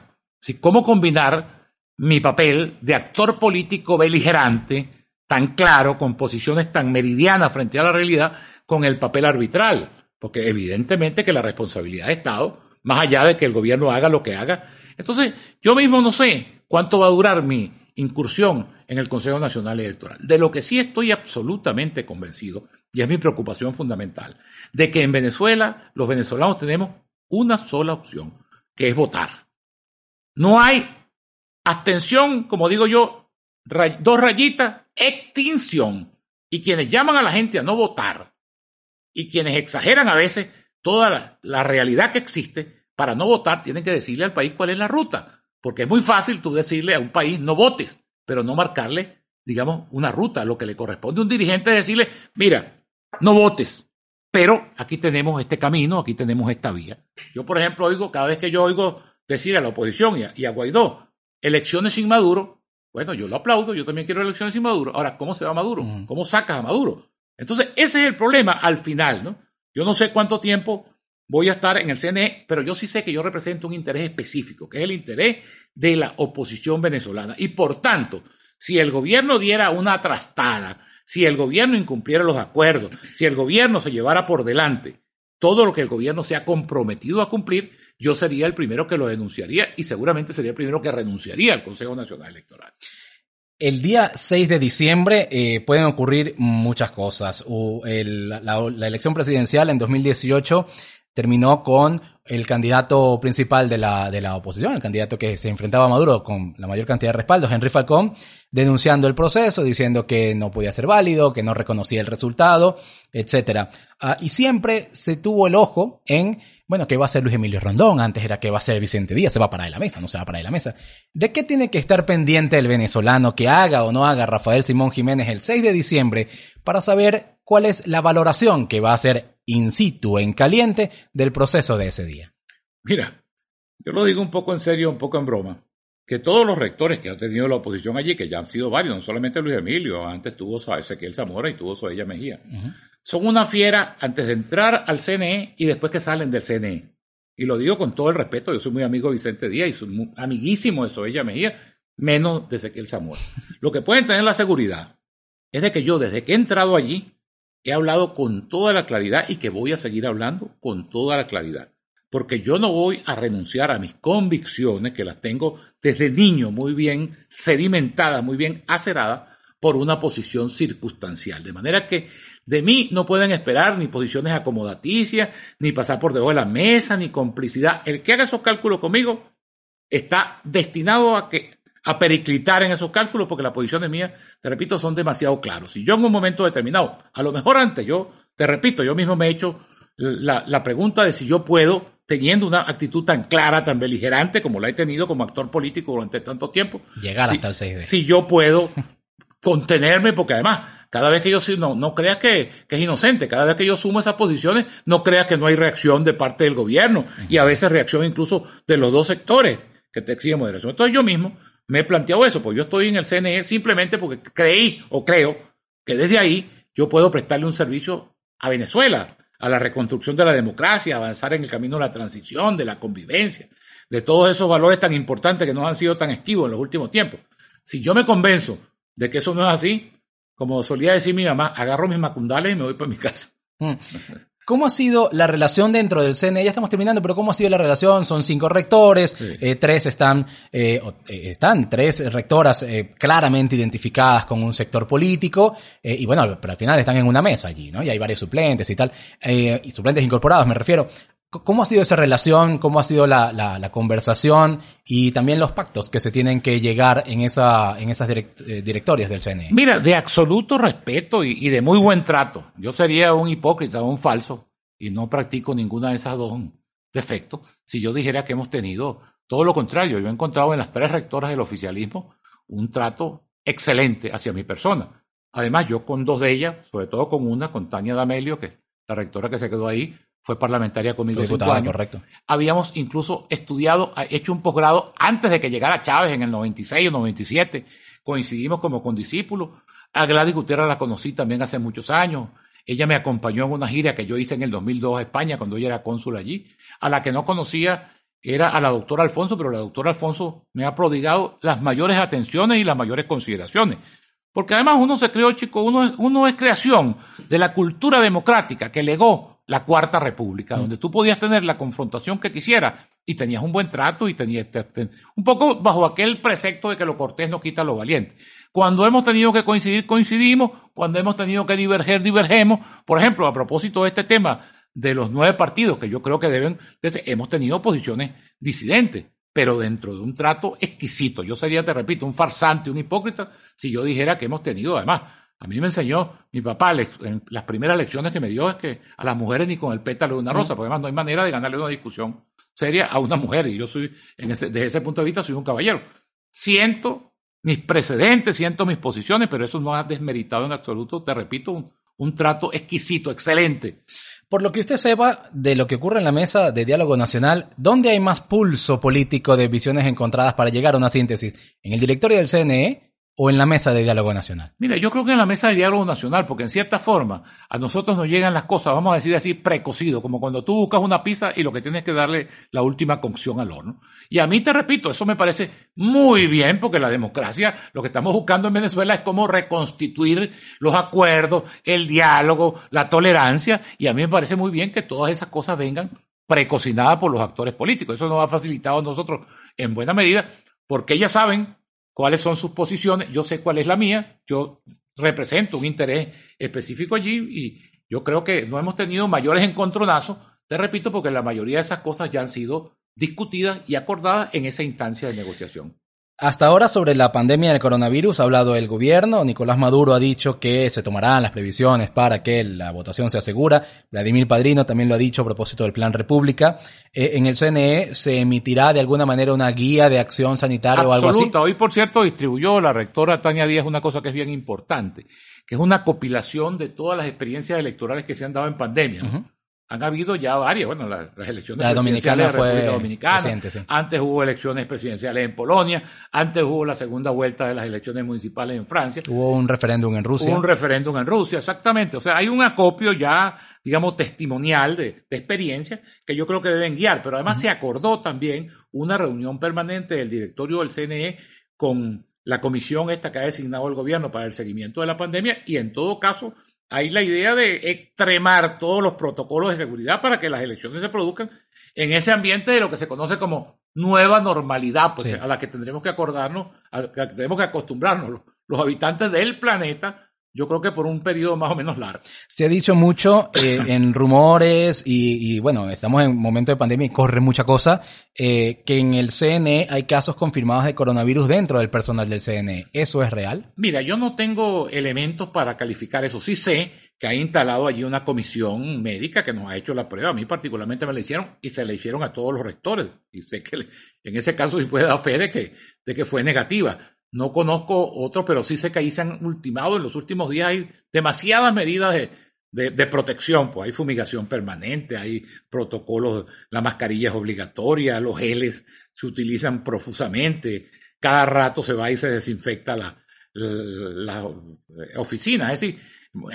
¿Cómo combinar mi papel de actor político beligerante, tan claro, con posiciones tan meridianas frente a la realidad, con el papel arbitral? Porque evidentemente que la responsabilidad de Estado, más allá de que el gobierno haga lo que haga. Entonces, yo mismo no sé cuánto va a durar mi incursión en el Consejo Nacional Electoral. De lo que sí estoy absolutamente convencido, y es mi preocupación fundamental, de que en Venezuela los venezolanos tenemos una sola opción, que es votar. No hay abstención, como digo yo, dos rayitas, extinción. Y quienes llaman a la gente a no votar y quienes exageran a veces toda la, realidad que existe para no votar tienen que decirle al país cuál es la ruta. Porque es muy fácil tú decirle a un país no votes, pero no marcarle, digamos, una ruta. Lo que le corresponde a un dirigente es decirle, mira, no votes, pero aquí tenemos este camino, aquí tenemos esta vía. Yo, por ejemplo, oigo, cada vez que yo oigo decir a la oposición y a, Guaidó, elecciones sin Maduro, bueno, yo lo aplaudo, yo también quiero elecciones sin Maduro. Ahora, ¿cómo se va Maduro? ¿Cómo sacas a Maduro? Entonces, ese es el problema al final, ¿no? Yo no sé cuánto tiempo voy a estar en el CNE, pero yo sí sé que yo represento un interés específico, que es el interés de la oposición venezolana. Y por tanto, si el gobierno diera una trastada, si el gobierno incumpliera los acuerdos, si el gobierno se llevara por delante todo lo que el gobierno se ha comprometido a cumplir, yo sería el primero que lo denunciaría y seguramente sería el primero que renunciaría al Consejo Nacional Electoral. El día 6 de diciembre eh, pueden ocurrir muchas cosas. la, elección presidencial en 2018 terminó con el candidato principal de la, de la oposición, el candidato que se enfrentaba a Maduro con la mayor cantidad de respaldos, Henry Falcón, denunciando el proceso, diciendo que no podía ser válido, que no reconocía el resultado, etc. Ah, y siempre se tuvo el ojo en bueno, ¿qué va a hacer Luis Emilio Rondón? Antes era que va a ser Vicente Díaz, se va a parar de la mesa, no se va a parar de la mesa. ¿De qué tiene que estar pendiente el venezolano que haga o no haga Rafael Simón Jiménez el 6 de diciembre para saber cuál es la valoración que va a hacer in situ, en caliente, del proceso de ese día? Mira, yo lo digo un poco en serio, un poco en broma, que todos los rectores que ha tenido la oposición allí, que ya han sido varios, no solamente Luis Emilio, antes tuvo Ezequiel Zamora y tuvo Soella Mejía, son una fiera antes de entrar al CNE y después que salen del CNE. Y lo digo con todo el respeto, yo soy muy amigo de Vicente Díaz y soy amiguísimo de Soella Mejía, menos de Ezequiel Zamora. Lo que pueden tener la seguridad es de que yo desde que he entrado allí he hablado con toda la claridad y que voy a seguir hablando con toda la claridad. Porque yo no voy a renunciar a mis convicciones, que las tengo desde niño muy bien sedimentadas, muy bien aceradas, por una posición circunstancial. De manera que de mí no pueden esperar ni posiciones acomodaticias, ni pasar por debajo de la mesa, ni complicidad. El que haga esos cálculos conmigo está destinado a que a periclitar en esos cálculos porque las posiciones mías, te repito, son demasiado claras. Si yo en un momento determinado, a lo mejor antes yo, te repito, yo mismo me he hecho la, la pregunta de si yo puedo, teniendo una actitud tan clara, tan beligerante como la he tenido como actor político durante tanto tiempo, llegar hasta el 6 Si yo puedo contenerme, porque además, cada vez que yo no, no creas que, que, es inocente, cada vez que yo sumo esas posiciones, no creas que no hay reacción de parte del gobierno y a veces reacción incluso de los dos sectores que te exigen moderación. Entonces yo mismo me he planteado eso, pues yo estoy en el CNE simplemente porque creí o creo que desde ahí yo puedo prestarle un servicio a Venezuela, a la reconstrucción de la democracia, avanzar en el camino de la transición, de la convivencia. de todos esos valores tan importantes que nos han sido tan esquivos en los últimos tiempos. Si yo me convenzo de que eso no es así, como solía decir mi mamá, agarro mis macundales y me voy para mi casa. Mm. ¿Cómo ha sido la relación dentro del CNE? Ya estamos terminando, pero ¿cómo ha sido la relación? Son cinco rectores, eh, tres están, eh, eh, están tres rectoras claramente identificadas con un sector político, y bueno, pero al final están en una mesa allí, ¿no? Y hay varios suplentes y tal, y suplentes incorporados, me refiero. ¿Cómo ha sido esa relación? ¿Cómo ha sido la, conversación? Y también los pactos que se tienen que llegar en, esa, en esas eh, directorias del CNE. Mira, de absoluto respeto y, de muy buen trato. Yo sería un hipócrita, un falso, y no practico ninguna de esas dos defectos si yo dijera que hemos tenido todo lo contrario. Yo he encontrado en las tres rectoras del oficialismo un trato excelente hacia mi persona. Además, yo con dos de ellas, sobre todo con una, con Tania D'Amelio, que es la rectora que se quedó ahí, fue parlamentaria conmigo cinco años. Correcto. Habíamos incluso estudiado, hecho un posgrado antes de que llegara Chávez en el 96 o 97. Coincidimos como condiscípulos. A Gladys Gutiérrez la conocí también hace muchos años. Ella me acompañó en una gira que yo hice en el 2002 a España cuando ella era cónsul allí. A la que no conocía era a la doctora Alfonso, pero la doctora Alfonso me ha prodigado las mayores atenciones y las mayores consideraciones. Porque además uno se creó, chico, uno, uno es creación de la cultura democrática que legó la Cuarta República, donde tú podías tener la confrontación que quisieras y tenías un buen trato y tenías un poco bajo aquel precepto de que lo cortés no quita lo valiente. Cuando hemos tenido que coincidir, coincidimos, cuando hemos tenido que diverger, divergemos. Por ejemplo, a propósito de este tema de los nueve partidos que yo creo que deben, hemos tenido posiciones disidentes, pero dentro de un trato exquisito. Yo sería, te repito, un farsante, un hipócrita, si yo dijera que hemos tenido además a mí me enseñó mi papá, en las primeras lecciones que me dio es que a las mujeres ni con el pétalo de una rosa, porque además no hay manera de ganarle una discusión seria a una mujer, y yo soy, desde ese punto de vista, soy un caballero. Siento mis precedentes, siento mis posiciones, pero eso no ha desmeritado en absoluto, te repito, un, un trato exquisito, excelente. Por lo que usted sepa de lo que ocurre en la mesa de diálogo nacional, ¿dónde hay más pulso político de visiones encontradas para llegar a una síntesis? ¿En el directorio del CNE o en la mesa de diálogo nacional? Mira, yo creo que en la mesa de diálogo nacional, porque en cierta forma a nosotros nos llegan las cosas, vamos a decir así, precocido, como cuando tú buscas una pizza y lo que tienes que darle la última cocción al horno. Y a mí te repito, eso me parece muy bien, porque la democracia, lo que estamos buscando en Venezuela es cómo reconstituir los acuerdos, el diálogo, la tolerancia, y a mí me parece muy bien que todas esas cosas vengan precocinadas por los actores políticos. Eso nos ha facilitado a nosotros en buena medida, porque ya saben cuáles son sus posiciones, yo sé cuál es la mía, yo represento un interés específico allí y yo creo que no hemos tenido mayores encontronazos, te repito, porque la mayoría de esas cosas ya han sido discutidas y acordadas en esa instancia de negociación. Hasta ahora sobre la pandemia del coronavirus ha hablado el gobierno. Nicolás Maduro ha dicho que se tomarán las previsiones para que la votación sea segura. Vladimir Padrino también lo ha dicho a propósito del Plan República. Eh, en el CNE se emitirá de alguna manera una guía de acción sanitaria o algo así. Hoy, por cierto, distribuyó la rectora Tania Díaz una cosa que es bien importante, que es una compilación de todas las experiencias electorales que se han dado en pandemia han habido ya varias, bueno, las, elecciones la dominicana de República Dominicana, antes hubo elecciones presidenciales en Polonia, antes hubo la segunda vuelta de las elecciones municipales en Francia. Hubo un referéndum en Rusia. Hubo un referéndum en Rusia, exactamente. O sea, hay un acopio ya, digamos, testimonial de, de experiencias que yo creo que deben guiar, pero además se acordó también una reunión permanente del directorio del CNE con la comisión esta que ha designado el gobierno para el seguimiento de la pandemia y en todo caso hay la idea de extremar todos los protocolos de seguridad para que las elecciones se produzcan en ese ambiente de lo que se conoce como nueva normalidad, pues, a la que tendremos que acordarnos, a la que tenemos que acostumbrarnos los habitantes del planeta yo creo que por un periodo más o menos largo. Se ha dicho mucho eh, en rumores y, bueno, estamos en momento de pandemia y corre mucha cosa, eh, que en el CNE hay casos confirmados de coronavirus dentro del personal del CNE. ¿Eso es real? Mira, yo no tengo elementos para calificar eso. Sí sé que ha instalado allí una comisión médica que nos ha hecho la prueba. A mí particularmente me la hicieron y se la hicieron a todos los rectores. Y sé que en ese caso sí puede dar fe de que, de que fue negativa. No conozco otros, pero sí sé que ahí se han ultimado en los últimos días. Hay demasiadas medidas de, protección, pues hay fumigación permanente, hay protocolos, la mascarilla es obligatoria, los geles se utilizan profusamente, cada rato se va y se desinfecta la, la, oficina. Es decir,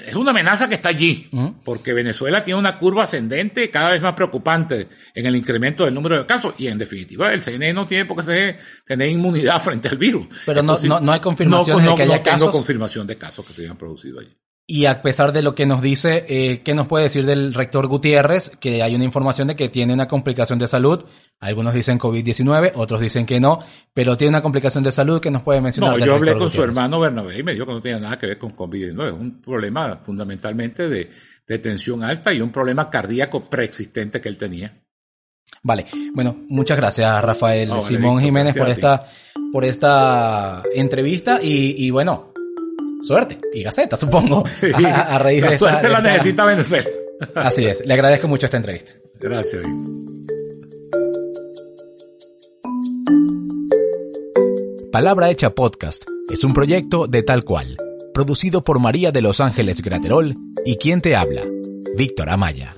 Es una amenaza que está allí, porque Venezuela tiene una curva ascendente cada vez más preocupante en el incremento del número de casos y en definitiva el CNE no tiene por qué tener inmunidad frente al virus. Pero no, no, hay confirmación de que haya no tengo confirmación de casos que se hayan producido allí. Y a pesar de lo que nos dice, eh, ¿qué nos puede decir del rector Gutiérrez? Que hay una información de que tiene una complicación de salud. Algunos dicen COVID-19, otros dicen que no, pero tiene una complicación de salud que nos puede mencionar. No, yo hablé con su hermano Bernabé y me dijo que no tenía nada que ver con COVID-19. Es un problema fundamentalmente de, de tensión alta y un problema cardíaco preexistente que él tenía. Vale, bueno, muchas gracias Rafael Simón Jiménez por esta, por esta entrevista y, y bueno, suerte y Gaceta, supongo, a, raíz la de suerte la necesita Venezuela. Así es, le agradezco mucho esta entrevista. Gracias. Palabra Hecha Podcast es un proyecto de tal cual, producido por María de Los Ángeles Graterol y quien te habla, Víctor Amaya.